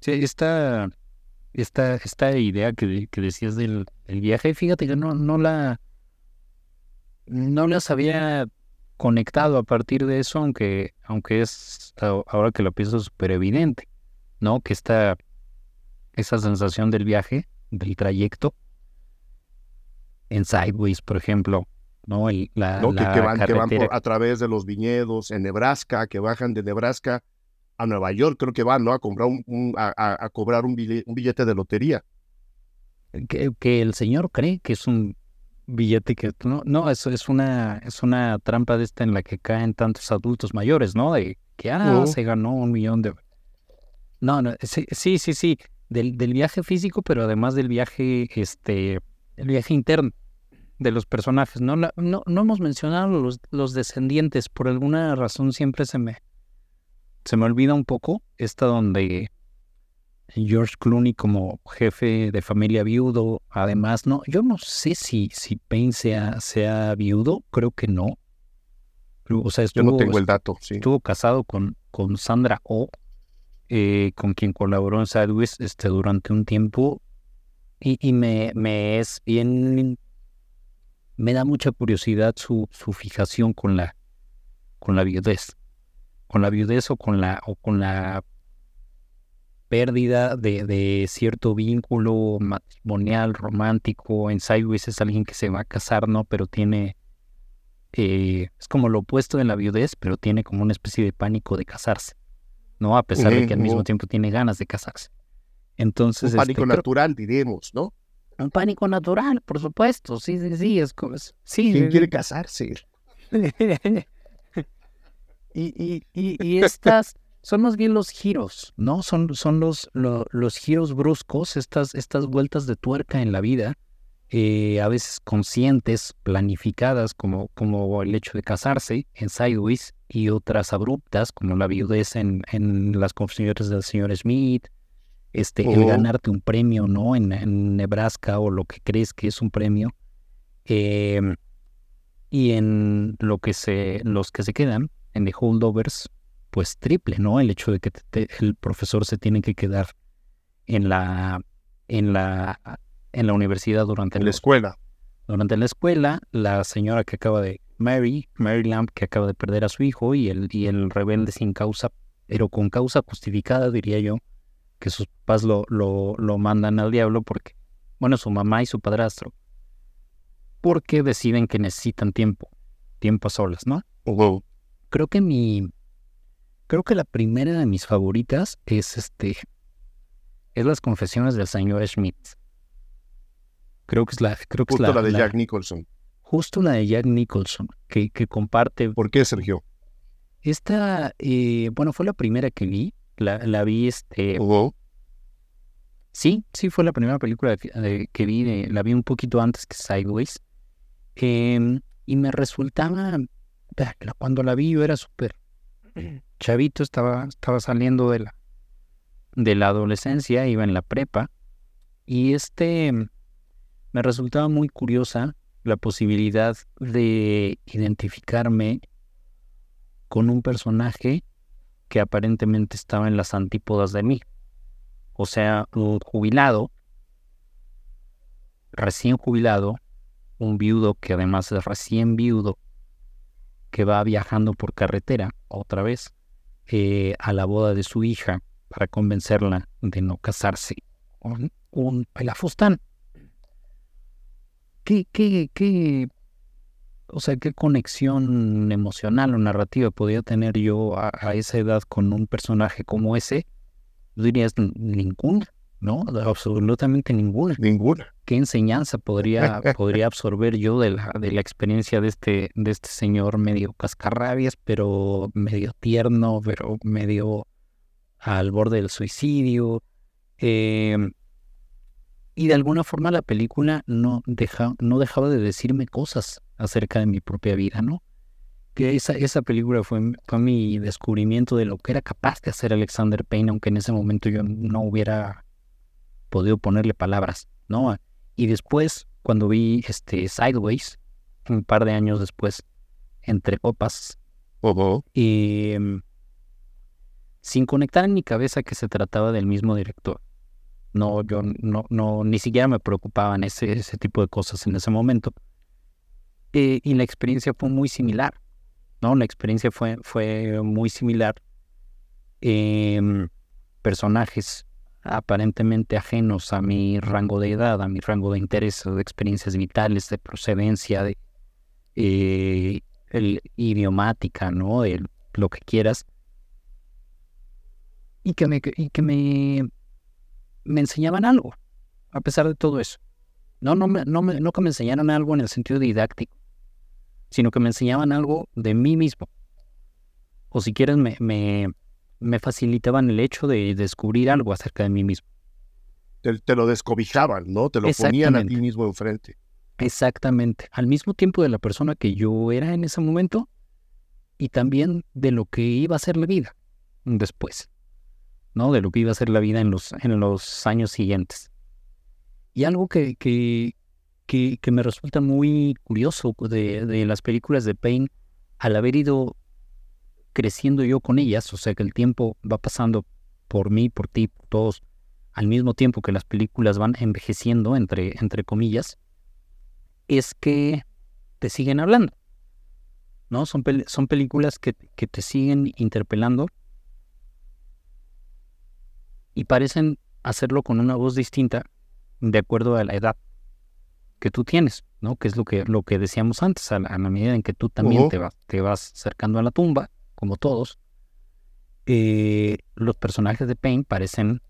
Sí, esta, esta, esta idea que, que decías del, viaje, fíjate que no, no la no las había conectado a partir de eso, aunque, aunque es ahora que lo pienso súper evidente, ¿no? Que esta, esa sensación del viaje, del trayecto, en Sideways, por ejemplo, ¿no? El, la, que, van, que van a través de los viñedos en Nebraska, que bajan de Nebraska a Nueva York, creo que van, ¿no? A comprar un, a, cobrar un billete, de lotería. Que, que el señor cree que es un billete que no, no, eso es una, es una trampa de esta en la que caen tantos adultos mayores, ¿no? De que ah, se ganó un millón de no, no, sí, sí, sí, Del, del, viaje físico, pero además del viaje, este, el viaje interno de los personajes. No, no, no hemos mencionado los, los descendientes, por alguna razón siempre se me, se me olvida un poco esta donde George Clooney como jefe de familia viudo. Además, no, yo no sé si, si Payne sea, sea viudo, creo que no. O sea, estuvo, yo no tengo el dato. Estuvo casado con, con Sandra O, eh, con quien colaboró en Sideways este, durante un tiempo. Y, y me, me, es bien. Me da mucha curiosidad su, su fijación con la, con la viudez. Con la viudez o con la, o con la pérdida de, cierto vínculo matrimonial, romántico. En Sideways es alguien que se va a casar, ¿no? Pero tiene... Eh, es como lo opuesto de la viudez, pero tiene como una especie de pánico de casarse, ¿no? A pesar de que al mismo tiempo tiene ganas de casarse. Entonces... Un pánico este, natural, diremos, ¿no? Un pánico natural, por supuesto. Sí, sí, sí. Es como... Sí, ¿Quién quiere casarse? y, y, y, y estas son más bien los giros, ¿no? Son, son los, los giros bruscos, estas, estas vueltas de tuerca en la vida, eh, a veces conscientes, planificadas, como, como el hecho de casarse en Sideways, y otras abruptas, como la viudez en, en las confesiones del señor Smith, este, el ganarte un premio, ¿no? En, en, Nebraska o lo que crees que es un premio. Em, y en lo que se, los que se quedan, en The Holdovers, pues triple, ¿no? El hecho de que el profesor se tiene que quedar en la, en la, en la universidad durante la escuela. Durante la escuela, la señora que acaba de, Mary, Mary Lamb, que acaba de perder a su hijo, y el, y el rebelde sin causa, pero con causa justificada, diría yo, que sus papás lo, lo, lo mandan al diablo porque, bueno, su mamá y su padrastro, porque deciden que necesitan tiempo, tiempo a solas, ¿no? Creo que mi, Creo que la primera de mis favoritas es este. Es las confesiones del señor Schmidt. Creo que es la. Creo que justo es la, de Jack Nicholson. Justo la de Jack Nicholson, que, que comparte. ¿Por qué, Sergio? Esta, eh, bueno, fue la primera que vi. La, la vi este. Sí, sí, fue la primera película que vi. la vi un poquito antes que Sideways. Em, y me resultaba. Cuando la vi yo era súper chavito, estaba, estaba saliendo de la, de la adolescencia, iba en la prepa, y este me resultaba muy curiosa la posibilidad de identificarme con un personaje que aparentemente estaba en las antípodas de mí. O sea, un jubilado, recién jubilado, un viudo que además es recién viudo, que va viajando por carretera otra vez eh, a la boda de su hija para convencerla de no casarse con un pelafustán. ¿Qué, qué, qué, o sea, qué conexión emocional o narrativa podía tener yo a, esa edad con un personaje como ese? Dirías ninguna, ¿no? Absolutamente ninguna. Ninguna. ¿Qué enseñanza podría, podría absorber yo de la, de la experiencia de este, de este señor medio cascarrabias, pero medio tierno, pero medio al borde del suicidio? Eh, y de alguna forma la película no, deja, no dejaba de decirme cosas acerca de mi propia vida, ¿no? Que esa, esa película fue, fue mi descubrimiento de lo que era capaz de hacer Alexander Payne, aunque en ese momento yo no hubiera podido ponerle palabras, ¿no? Y después, cuando vi este Sideways, un par de años después, entre copas, y, em, sin conectar en mi cabeza que se trataba del mismo director no, yo no, no, ni siquiera me preocupaban ese, ese tipo de cosas en ese momento. Eh, y la experiencia fue muy similar, ¿no? La experiencia fue, fue muy similar. Em, personajes aparentemente ajenos a mi rango de edad, a mi rango de interés, de experiencias vitales, de procedencia, de eh, el, idiomática, ¿no? Lo que quieras. Y que me, y que me me enseñaban algo, a pesar de todo eso. No, no, no, me, no que me enseñaran algo en el sentido didáctico, sino que me enseñaban algo de mí mismo. O si quieres, me, me, me facilitaban el hecho de descubrir algo acerca de mí mismo. Te, lo descobijaban, ¿no? Te lo ponían a ti mismo enfrente. Exactamente. Al mismo tiempo de la persona que yo era en ese momento y también de lo que iba a ser la vida después. ¿No? De lo que iba a ser la vida en los, en los años siguientes. Y algo que, que, que, me resulta muy curioso de, de, las películas de Payne, al haber ido creciendo yo con ellas, o sea que el tiempo va pasando por mí, por ti, por todos, al mismo tiempo que las películas van envejeciendo, entre, entre comillas, es que te siguen hablando. ¿no? Son, son películas que, que te siguen interpelando y parecen hacerlo con una voz distinta de acuerdo a la edad que tú tienes, ¿no? Que es lo que, lo que decíamos antes, a la, medida en que tú también te, vas, te vas acercando a la tumba, como todos, eh, los personajes de Pain parecen,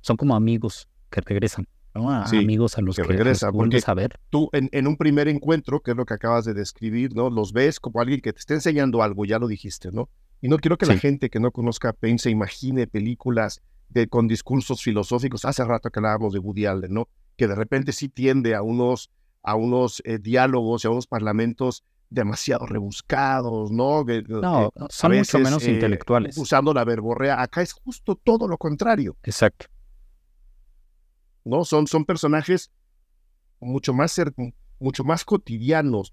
son como amigos que regresan, ¿no? amigos a los que, regresan, porque a ver. Tú en, en, un primer encuentro, que es lo que acabas de describir, ¿no? Los ves como alguien que te está enseñando algo, ya lo dijiste, ¿no? Y no quiero que la gente que no conozca a Pain se imagine películas con discursos filosóficos. Hace rato que hablábamos de Woody Allen, ¿no? Que de repente sí tiende a unos, a unos eh, diálogos y a unos parlamentos demasiado rebuscados, ¿no? no, son mucho menos eh, intelectuales. Usando la verborrea. Acá es justo todo lo contrario. Exacto. ¿No? Son, son personajes mucho más, mucho más cotidianos.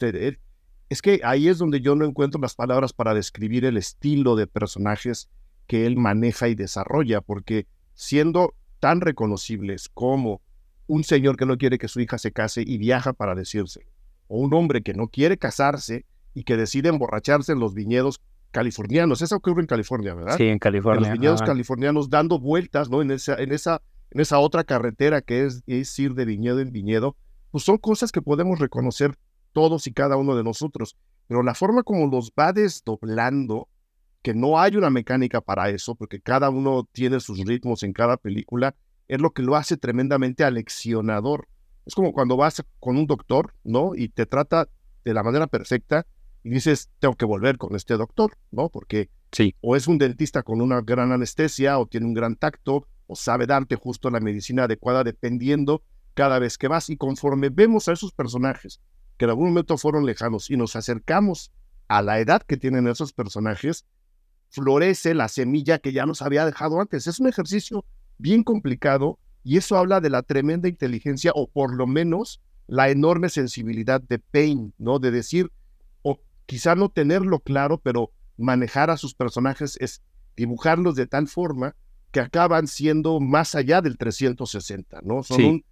Es que ahí es donde yo no encuentro las palabras para describir el estilo de personajes que él maneja y desarrolla, porque siendo tan reconocibles como un señor que no quiere que su hija se case y viaja para decirse, o un hombre que no quiere casarse y que decide emborracharse en los viñedos californianos. Eso ocurre en California, ¿verdad? Sí, en California. En los viñedos californianos dando vueltas, ¿no? En esa, en esa, en esa otra carretera que es, es ir de viñedo en viñedo, pues son cosas que podemos reconocer todos y cada uno de nosotros. Pero la forma como los va desdoblando que no hay una mecánica para eso, porque cada uno tiene sus ritmos en cada película, es lo que lo hace tremendamente aleccionador. Es como cuando vas con un doctor, ¿no? Y te trata de la manera perfecta y dices, tengo que volver con este doctor, ¿no? Porque sí. o es un dentista con una gran anestesia, o tiene un gran tacto, o sabe darte justo la medicina adecuada dependiendo cada vez que vas. Y conforme vemos a esos personajes que en algún momento fueron lejanos y nos acercamos a la edad que tienen esos personajes, florece la semilla que ya nos había dejado antes. Es un ejercicio bien complicado y eso habla de la tremenda inteligencia o por lo menos la enorme sensibilidad de Payne, ¿no? De decir, o quizá no tenerlo claro, pero manejar a sus personajes es dibujarlos de tal forma que acaban siendo más allá del 360, ¿no? Son, un,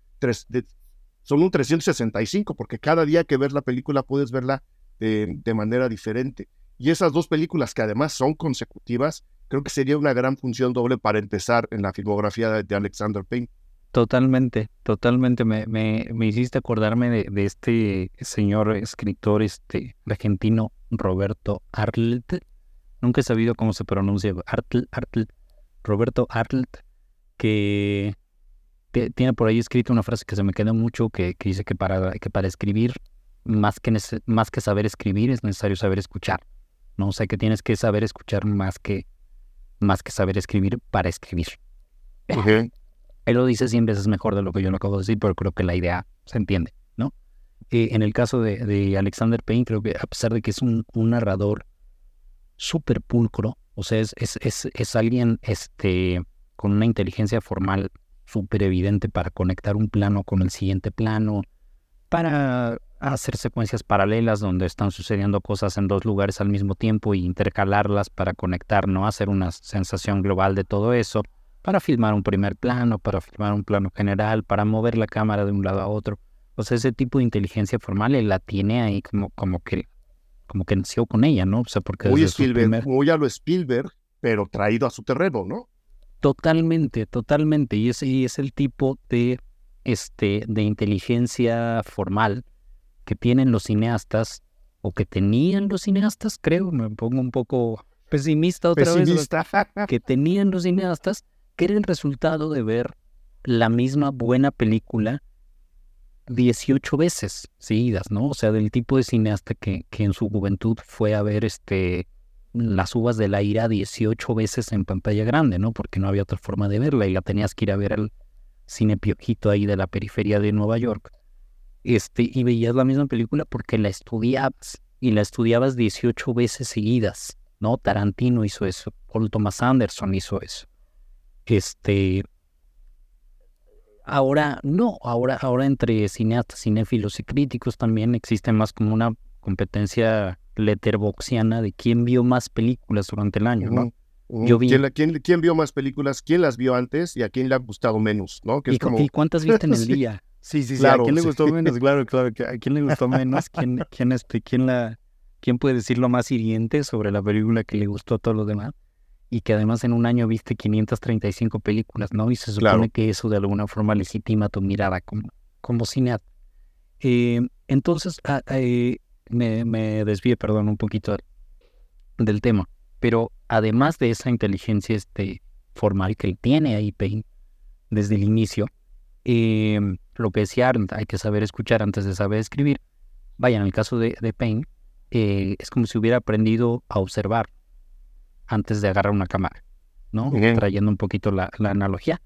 son un 365, porque cada día que ves la película puedes verla de, manera diferente. Y esas dos películas que además son consecutivas, creo que sería una gran función doble para empezar en la filmografía de, Alexander Payne. Totalmente, totalmente. Me, me, me hiciste acordarme de, este señor escritor este, argentino, Roberto Arlt. Nunca he sabido cómo se pronuncia. Arlt, Arlt, Roberto Arlt, que tiene por ahí escrito una frase que se me queda mucho, que, que dice que para, que para escribir, más que, más que saber escribir, es necesario saber escuchar. ¿No? O sea, que tienes que saber escuchar más que, más que saber escribir para escribir. Él lo dice 100 veces mejor de lo que yo lo acabo de decir, pero creo que la idea se entiende, ¿no? Eh, en el caso de, Alexander Payne, creo que a pesar de que es un, narrador súper pulcro, o sea, es, es, es, alguien este, con una inteligencia formal súper evidente para conectar un plano con el siguiente plano, para hacer secuencias paralelas donde están sucediendo cosas en dos lugares al mismo tiempo y intercalarlas para conectar, ¿no? Hacer una sensación global de todo eso, para filmar un primer plano, para filmar un plano general, para mover la cámara de un lado a otro. O sea, ese tipo de inteligencia formal él la tiene ahí como, como que como que nació con ella, ¿no? O sea, porque muy Spielberg, muy a lo Spielberg, pero traído a su terreno, ¿no? Totalmente, totalmente. Y ese es el tipo de, este, de inteligencia formal que tienen los cineastas o que tenían los cineastas, creo, me pongo un poco pesimista otra vez, que tenían los cineastas, que era el resultado de ver la misma buena película 18 veces seguidas, ¿no? O sea, del tipo de cineasta que, que en su juventud fue a ver este las uvas de la ira 18 veces en pantalla grande, ¿no? Porque no había otra forma de verla y la tenías que ir a ver al cine piojito ahí de la periferia de Nueva York este, y veías la misma película porque la estudiabas y la estudiabas 18 veces seguidas, ¿no? Tarantino hizo eso, Paul Thomas Anderson hizo eso. Este, ahora no, ahora, ahora entre cineastas, cinéfilos y críticos también existe más como una competencia letterboxiana de quién vio más películas durante el año, ¿no? Yo vi... ¿Quién, vio más películas? ¿Quién las vio antes? ¿Y a quién le ha gustado menos? ¿no? ¿Y, ¿Y, cuántas viste en el día? Sí, sí, sí. ¿A quién le gustó menos? Claro, claro. ¿A quién le gustó menos? ¿Quién, quién, este, quién, la, ¿Quién puede decir lo más hiriente sobre la película que le gustó a todos los demás? Y que además en un año viste 535 películas, ¿no? Y se supone que eso de alguna forma legitima tu mirada como, como cineasta. Eh, entonces, ah, eh, me, me desvié, perdón, un poquito del tema. Pero además de esa inteligencia este, formal que él tiene ahí Payne desde el inicio, eh, lo que decía Arndt, hay que saber escuchar antes de saber escribir. Vaya, en el caso de, de Payne, eh, es como si hubiera aprendido a observar antes de agarrar una cámara, ¿no? Trayendo un poquito la, analogía.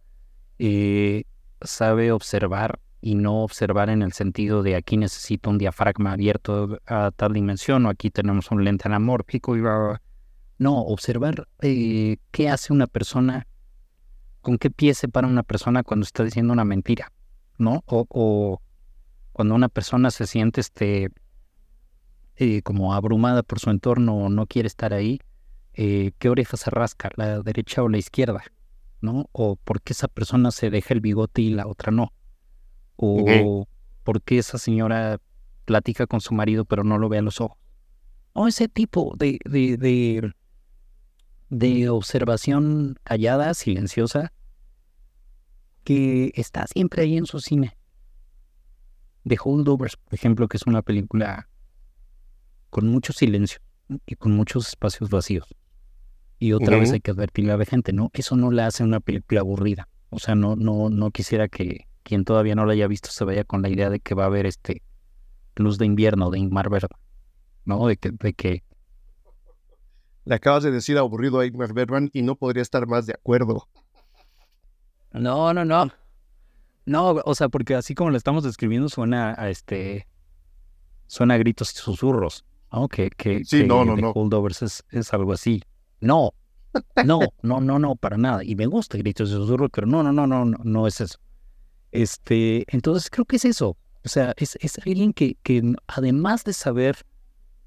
Eh, sabe observar y no observar en el sentido de aquí necesito un diafragma abierto a tal dimensión o aquí tenemos un lente anamórfico y no, observar eh, qué hace una persona, con qué pie se para una persona cuando está diciendo una mentira. ¿No? O, cuando una persona se siente este, eh, como abrumada por su entorno o no quiere estar ahí, eh, ¿qué oreja se rasca, la derecha o la izquierda? ¿No? O por qué esa persona se deja el bigote y la otra no. O por qué esa señora platica con su marido pero no lo ve a los ojos. O ese tipo de, de, de, de observación callada, silenciosa, que está siempre ahí en su cine. The Holdovers, por ejemplo, que es una película con mucho silencio y con muchos espacios vacíos. Y otra vez hay que advertirle a la gente, ¿no? Eso no la hace una película aburrida. O sea, no, no, no quisiera que quien todavía no la haya visto se vaya con la idea de que va a haber este Luz de Invierno de Ingmar Bergman, ¿no? De que, de que... Le acabas de decir aburrido a Ingmar Bergman y no podría estar más de acuerdo. No, no, no. No, o sea, porque así como lo estamos describiendo suena a este suena a gritos y susurros, ¿no? Que, que, sí, no, no, no. Holdovers es, es, algo así. No, no, no, no, no, para nada. Y me gusta gritos y susurros, pero no, no, no, no, no, no es eso. Este, entonces creo que es eso. O sea, es, es alguien que, que además de saber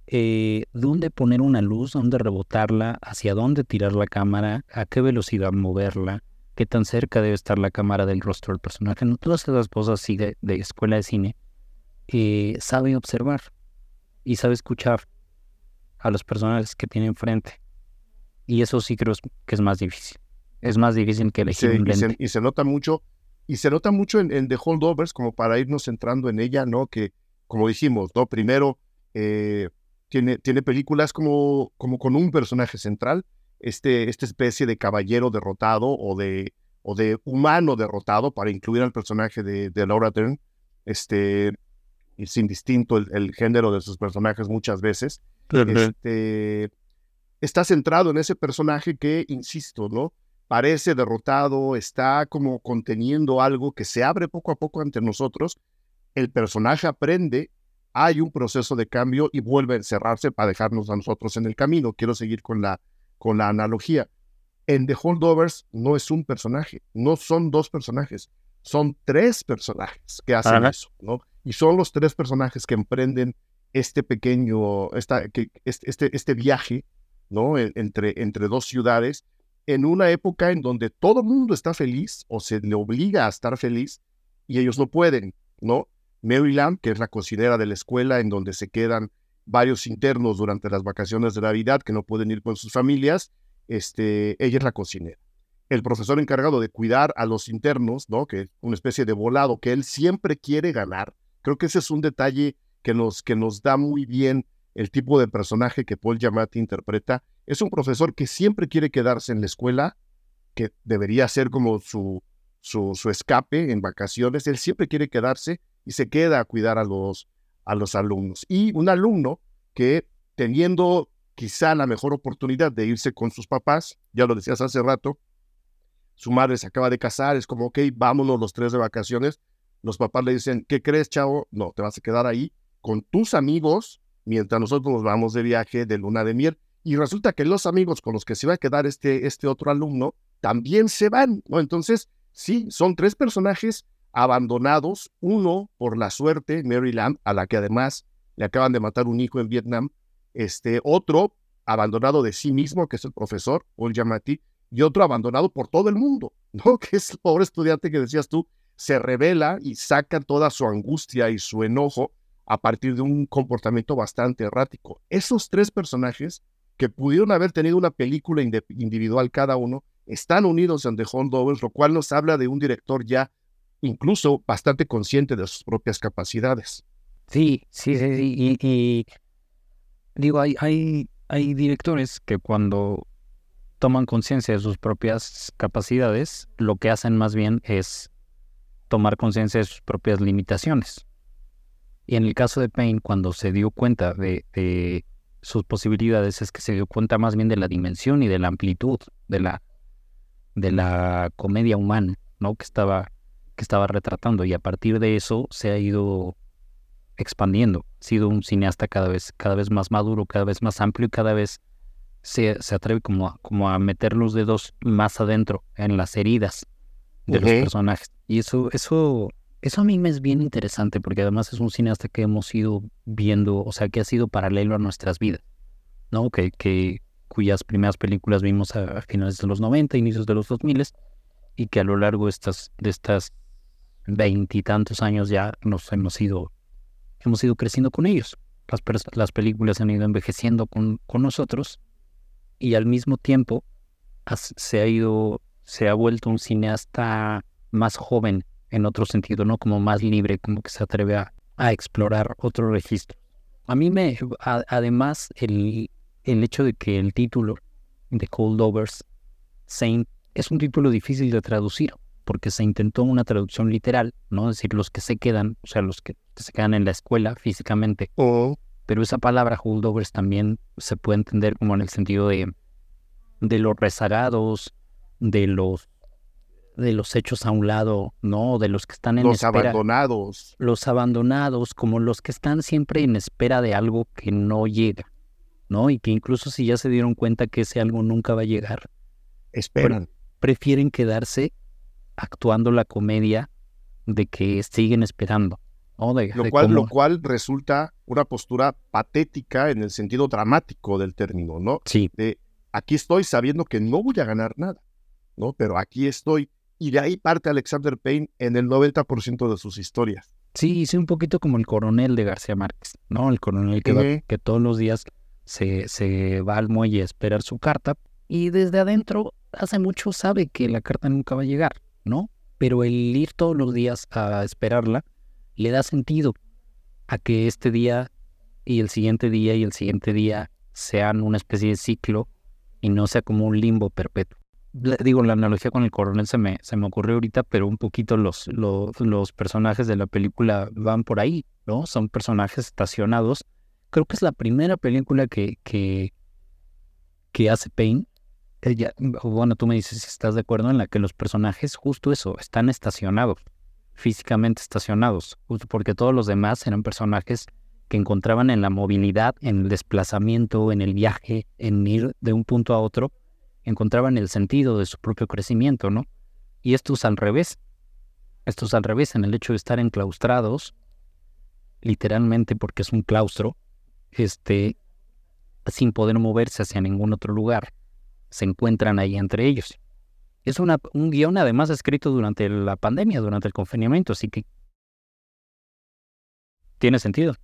eh, dónde poner una luz, dónde rebotarla, hacia dónde tirar la cámara, a qué velocidad moverla, qué tan cerca debe estar la cámara del rostro del personaje. No todas esas cosas así de, escuela de cine eh, sabe observar y sabe escuchar a los personajes que tiene enfrente. Y eso sí creo que es más difícil. Es más difícil que elegir un lente. Y se, nota mucho, y se nota mucho en, The Holdovers, como para irnos centrando en ella, ¿no? Que, como dijimos, ¿no? Primero, eh, tiene, tiene películas como, como con un personaje central, este, esta especie de caballero derrotado o de, o de humano derrotado para incluir al personaje de, de Laura Dern. Este, es indistinto el, género de sus personajes muchas veces. Este, está centrado en ese personaje que, insisto, ¿no? Parece derrotado, está como conteniendo algo que se abre poco a poco ante nosotros. El personaje aprende, hay un proceso de cambio y vuelve a encerrarse para dejarnos a nosotros en el camino. Quiero seguir con la, con la analogía. En The Holdovers no es un personaje, no son dos personajes, son tres personajes que hacen eso, ¿no? Y son los tres personajes que emprenden este pequeño, esta, que, este, este viaje, ¿no? E, entre, entre dos ciudades, en una época en donde todo el mundo está feliz o se le obliga a estar feliz y ellos no pueden, ¿no? Maryland, que es la cocinera de la escuela en donde se quedan varios internos durante las vacaciones de Navidad que no pueden ir con sus familias, este, ella es la cocinera. El profesor encargado de cuidar a los internos, ¿no? que es una especie de volado que él siempre quiere ganar, creo que ese es un detalle que nos, que nos da muy bien el tipo de personaje que Paul Giamatti interpreta. Es un profesor que siempre quiere quedarse en la escuela, que debería ser como su, su, su escape en vacaciones. Él siempre quiere quedarse y se queda a cuidar a los, a los alumnos. Y un alumno que teniendo quizá la mejor oportunidad de irse con sus papás, ya lo decías hace rato, su madre se acaba de casar, es como, ok, vámonos los tres de vacaciones. Los papás le dicen, ¿qué crees, chavo? No, te vas a quedar ahí con tus amigos mientras nosotros nos vamos de viaje de luna de miel. Y resulta que los amigos con los que se va a quedar este, este otro alumno también se van, ¿no? Entonces, sí, son tres personajes abandonados, uno por la suerte, Mary Lamb, a la que además le acaban de matar un hijo en Vietnam, este, otro abandonado de sí mismo, que es el profesor, Paul Yamati, y otro abandonado por todo el mundo, ¿no? Que es el pobre estudiante que decías tú, se revela y saca toda su angustia y su enojo a partir de un comportamiento bastante errático. Esos tres personajes que pudieron haber tenido una película individual cada uno, están unidos en The Holdovers, lo cual nos habla de un director ya incluso bastante consciente de sus propias capacidades. Sí, sí, sí, y, digo, hay, hay, hay directores que cuando toman conciencia de sus propias capacidades, lo que hacen más bien es tomar conciencia de sus propias limitaciones. Y en el caso de Payne, cuando se dio cuenta de, de, sus posibilidades, es que se dio cuenta más bien de la dimensión y de la amplitud de la, de la comedia humana, ¿no? Que estaba que estaba retratando y a partir de eso se ha ido expandiendo. Ha sido un cineasta cada vez, cada vez más maduro, cada vez más amplio y cada vez se, se atreve como a, como a meter los dedos más adentro en las heridas de los personajes. Y eso, eso, eso a mí me es bien interesante porque además es un cineasta que hemos ido viendo, o sea, que ha sido paralelo a nuestras vidas, ¿no? Que, que cuyas primeras películas vimos a, finales de los 90, inicios de los 2000 y que a lo largo de estas, de estas veintitantos años ya nos hemos ido, hemos ido creciendo con ellos. Las, las películas han ido envejeciendo con, nosotros y al mismo tiempo se ha ido, se ha vuelto un cineasta más joven en otro sentido, ¿no? Como más libre, como que se atreve a, explorar otro registro. A mí me, además, el, el hecho de que el título de Cold Overs, Saint, es un título difícil de traducir porque se intentó una traducción literal, ¿no? Es decir, los que se quedan, o sea, los que se quedan en la escuela físicamente. Pero esa palabra holdovers también se puede entender como en el sentido de, de los rezagados, de los de los hechos a un lado, ¿no? De los que están en los abandonados. Los abandonados, como los que están siempre en espera de algo que no llega, ¿no? Y que incluso si ya se dieron cuenta que ese algo nunca va a llegar, esperan. prefieren quedarse actuando la comedia de que siguen esperando. lo, cual, lo cual resulta una postura patética en el sentido dramático del término, ¿no? Sí. De aquí estoy sabiendo que no voy a ganar nada, ¿no? Pero aquí estoy. Y de ahí parte Alexander Payne en el 90% de sus historias. Sí, hice un poquito como el coronel de García Márquez, ¿no? El coronel que, que todos los días se, se va al muelle a esperar su carta y desde adentro hace mucho sabe que la carta nunca va a llegar, ¿no? Pero el ir todos los días a esperarla le da sentido a que este día y el siguiente día y el siguiente día sean una especie de ciclo y no sea como un limbo perpetuo. Digo, la analogía con el coronel se me, se me ocurrió ahorita, pero un poquito los, los, los personajes de la película van por ahí, ¿no? Son personajes estacionados. Creo que es la primera película que, que, que hace Payne. Ella, bueno, tú me dices si estás de acuerdo en la que los personajes, justo eso, están estacionados físicamente estacionados, justo porque todos los demás eran personajes que encontraban en la movilidad, en el desplazamiento, en el viaje, en ir de un punto a otro, encontraban el sentido de su propio crecimiento, ¿no? Y esto es al revés. Esto es al revés, en el hecho de estar enclaustrados, literalmente porque es un claustro, este, sin poder moverse hacia ningún otro lugar, se encuentran ahí entre ellos. Es una, un guion además escrito durante la pandemia, durante el confinamiento, así que tiene sentido.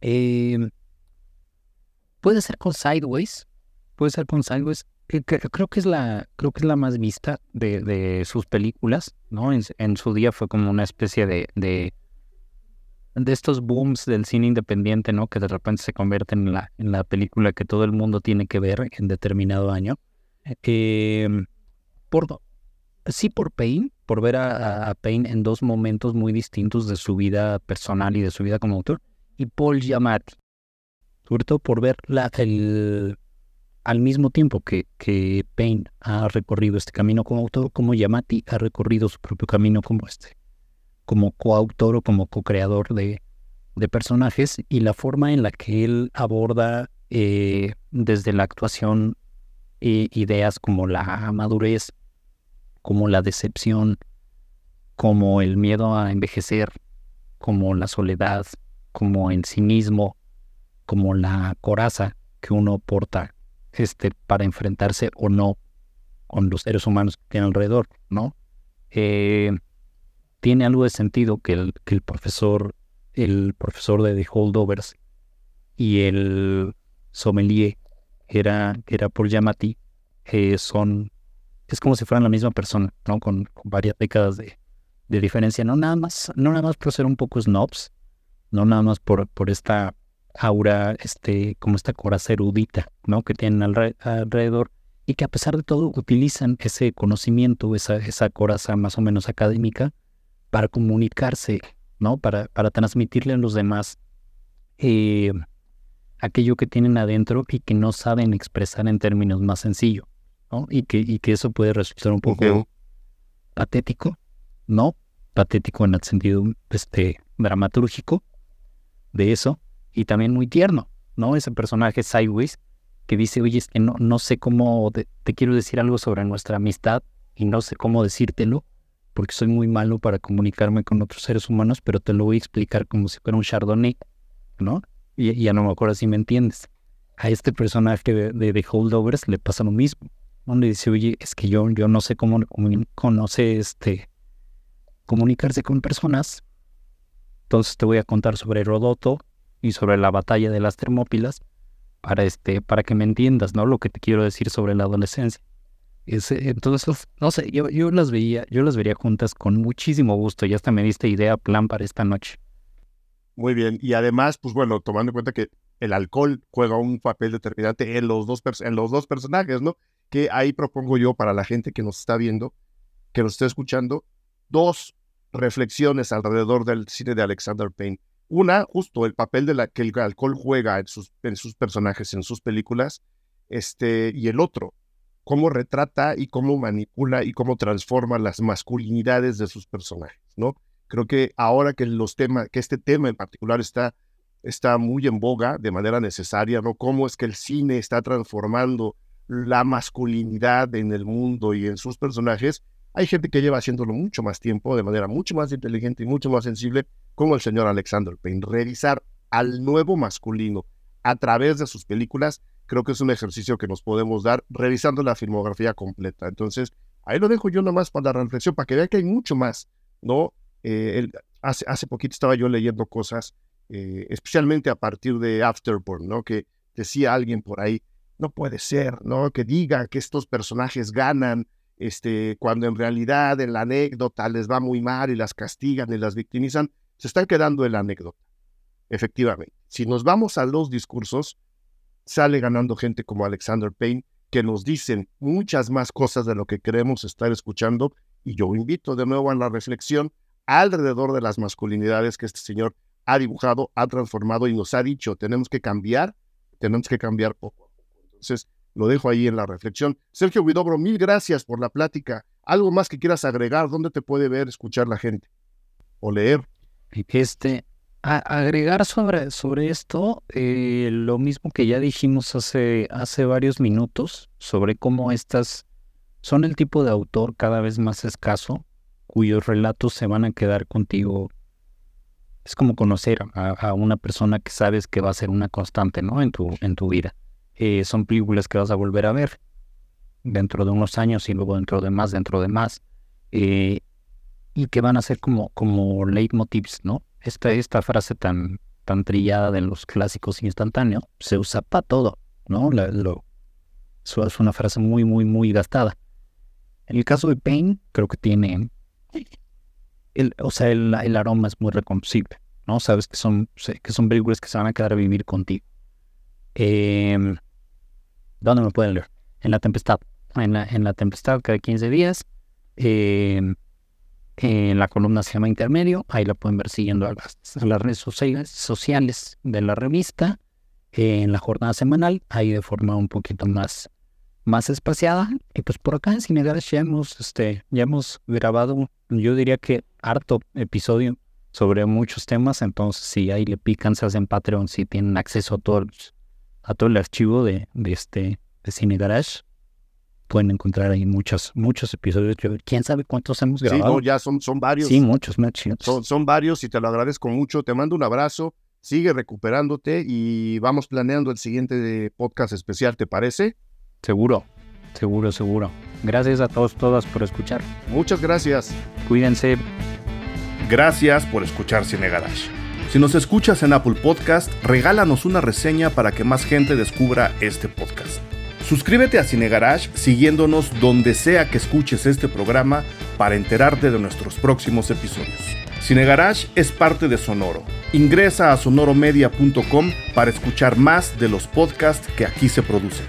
Em, puede ser con Sideways. Puede ser con Sideways. Creo que es la, creo que es la más vista de, sus películas, ¿no? En, su día fue como una especie de, de, estos booms del cine independiente, ¿no? Que de repente se convierten en la, en la película que todo el mundo tiene que ver en determinado año. Eh, por, sí, por Payne, por ver a, a Payne en dos momentos muy distintos de su vida personal y de su vida como autor y Paul Giamatti. Sobre todo por ver el, al mismo tiempo que, que Payne ha recorrido este camino como autor, como Giamatti ha recorrido su propio camino como este, como coautor o como co-creador de, de personajes y la forma en la que él aborda eh, desde la actuación ideas como la madurez, como la decepción, como el miedo a envejecer, como la soledad, como el cinismo, como la coraza que uno porta este, para enfrentarse o no con los seres humanos que tiene alrededor, ¿no? Eh, tiene algo de sentido que el, que el profesor, el profesor de The Holdovers y el sommelier, era, era por Yamati, eh, son, es como si fueran la misma persona, ¿no? Con, varias décadas de, de, diferencia, no nada más, no nada más por ser un poco snobs, no nada más por, por esta aura, este, como esta coraza erudita, ¿no? Que tienen alrededor y que a pesar de todo utilizan ese conocimiento, esa, esa coraza más o menos académica para comunicarse, ¿no? Para, para transmitirle a los demás eh, aquello que tienen adentro y que no saben expresar en términos más sencillos, ¿no? Y que, y que eso puede resultar un poco patético, ¿no? Patético en el sentido este, dramatúrgico, de eso y también muy tierno, ¿no? Ese personaje Sideways que dice, oye, es que no, no sé cómo te, quiero decir algo sobre nuestra amistad y no sé cómo decírtelo porque soy muy malo para comunicarme con otros seres humanos, pero te lo voy a explicar como si fuera un chardonnay, ¿no? Y ya no me acuerdo si me entiendes. A este personaje de, Holdovers le pasa lo mismo. Donde dice, oye, es que yo, yo no sé cómo conoce este, comunicarse con personas, entonces te voy a contar sobre Herodoto, y sobre la batalla de las Termópilas para, este, para que me entiendas, ¿no? Lo que te quiero decir sobre la adolescencia. entonces, no sé, yo, yo las veía, yo las vería juntas con muchísimo gusto y hasta me diste idea, plan para esta noche. Muy bien, y además, pues bueno, tomando en cuenta que el alcohol juega un papel determinante en los dos, en los dos personajes, ¿no? Que ahí propongo yo para la gente que nos está viendo, que nos esté escuchando, dos reflexiones alrededor del cine de Alexander Payne. Una, justo el papel de la que el alcohol juega en sus, personajes, en sus películas, este, y el otro, cómo retrata y cómo manipula y cómo transforma las masculinidades de sus personajes, ¿no? Creo que ahora que los temas, que este tema en particular está, está muy en boga de manera necesaria, ¿no? Cómo es que el cine está transformando la masculinidad en el mundo y en sus personajes, hay gente que lleva haciéndolo mucho más tiempo, de manera mucho más inteligente y mucho más sensible, como el señor Alexander Payne. Revisar al nuevo masculino a través de sus películas, creo que es un ejercicio que nos podemos dar revisando la filmografía completa. Entonces, ahí lo dejo yo nomás para la reflexión, para que vean que hay mucho más, ¿no? Eh, hace, poquito estaba yo leyendo cosas, eh, especialmente a partir de Afterburn, ¿no? Que decía alguien por ahí, no puede ser, ¿no? Que diga que estos personajes ganan este, cuando en realidad en la anécdota les va muy mal y las castigan y las victimizan, se están quedando en la anécdota. Efectivamente, si nos vamos a los discursos, sale ganando gente como Alexander Payne, que nos dicen muchas más cosas de lo que queremos estar escuchando, y yo invito de nuevo a la reflexión alrededor de las masculinidades que este señor ha dibujado, ha transformado y nos ha dicho, tenemos que cambiar, tenemos que cambiar poco. Entonces, lo dejo ahí en la reflexión. Sergio Guidobro, mil gracias por la plática. ¿Algo más que quieras agregar? ¿Dónde te puede ver, escuchar la gente? O leer. Este, agregar sobre, sobre esto eh, lo mismo que ya dijimos hace, hace varios minutos, sobre cómo estas son el tipo de autor cada vez más escaso, cuyos relatos se van a quedar contigo. Es como conocer a, a una persona que sabes que va a ser una constante ¿no? en, tu, en tu vida. Eh, son películas que vas a volver a ver dentro de unos años y luego dentro de más, dentro de más, eh, y que van a ser como, como leitmotivs, ¿no? Esta, esta frase tan, tan trillada de los clásicos instantáneos se usa para todo, ¿no? lo, es una frase muy, muy, muy gastada. En el caso de Pain, creo que tiene, el, o sea, el, el aroma es muy reconocible, ¿no? Sabes que son, que son películas que se van a quedar a vivir contigo. Eh, ¿Dónde me pueden leer? En La Tempestad. En La, en la Tempestad cada 15 días. en la columna se llama Intermedio. Ahí la pueden ver siguiendo a las, redes sociales, de la revista. en la jornada semanal, ahí de forma un poquito más, más espaciada. Y pues por acá en Cinegares ya hemos, este, ya hemos grabado, yo diría que harto episodio sobre muchos temas. Entonces, si ahí le pican, se hacen Patreon, si tienen acceso a todos a todo el archivo de, de este de Cine Garage. Pueden encontrar ahí muchos, muchos episodios. ¿Quién sabe cuántos hemos grabado? Sí, ya son, son varios. Sí, muchos, son, son varios y te lo agradezco mucho. Te mando un abrazo. Sigue recuperándote y vamos planeando el siguiente podcast especial, ¿te parece? Seguro, seguro, seguro. Gracias a todos, todas por escuchar. Muchas gracias. Cuídense. Gracias por escuchar Cine Garage. Si nos escuchas en Apple Podcast, regálanos una reseña para que más gente descubra este podcast. Suscríbete a Cine Garage siguiéndonos donde sea que escuches este programa para enterarte de nuestros próximos episodios. Cine Garage es parte de Sonoro. Ingresa a sonoromedia.com para escuchar más de los podcasts que aquí se producen.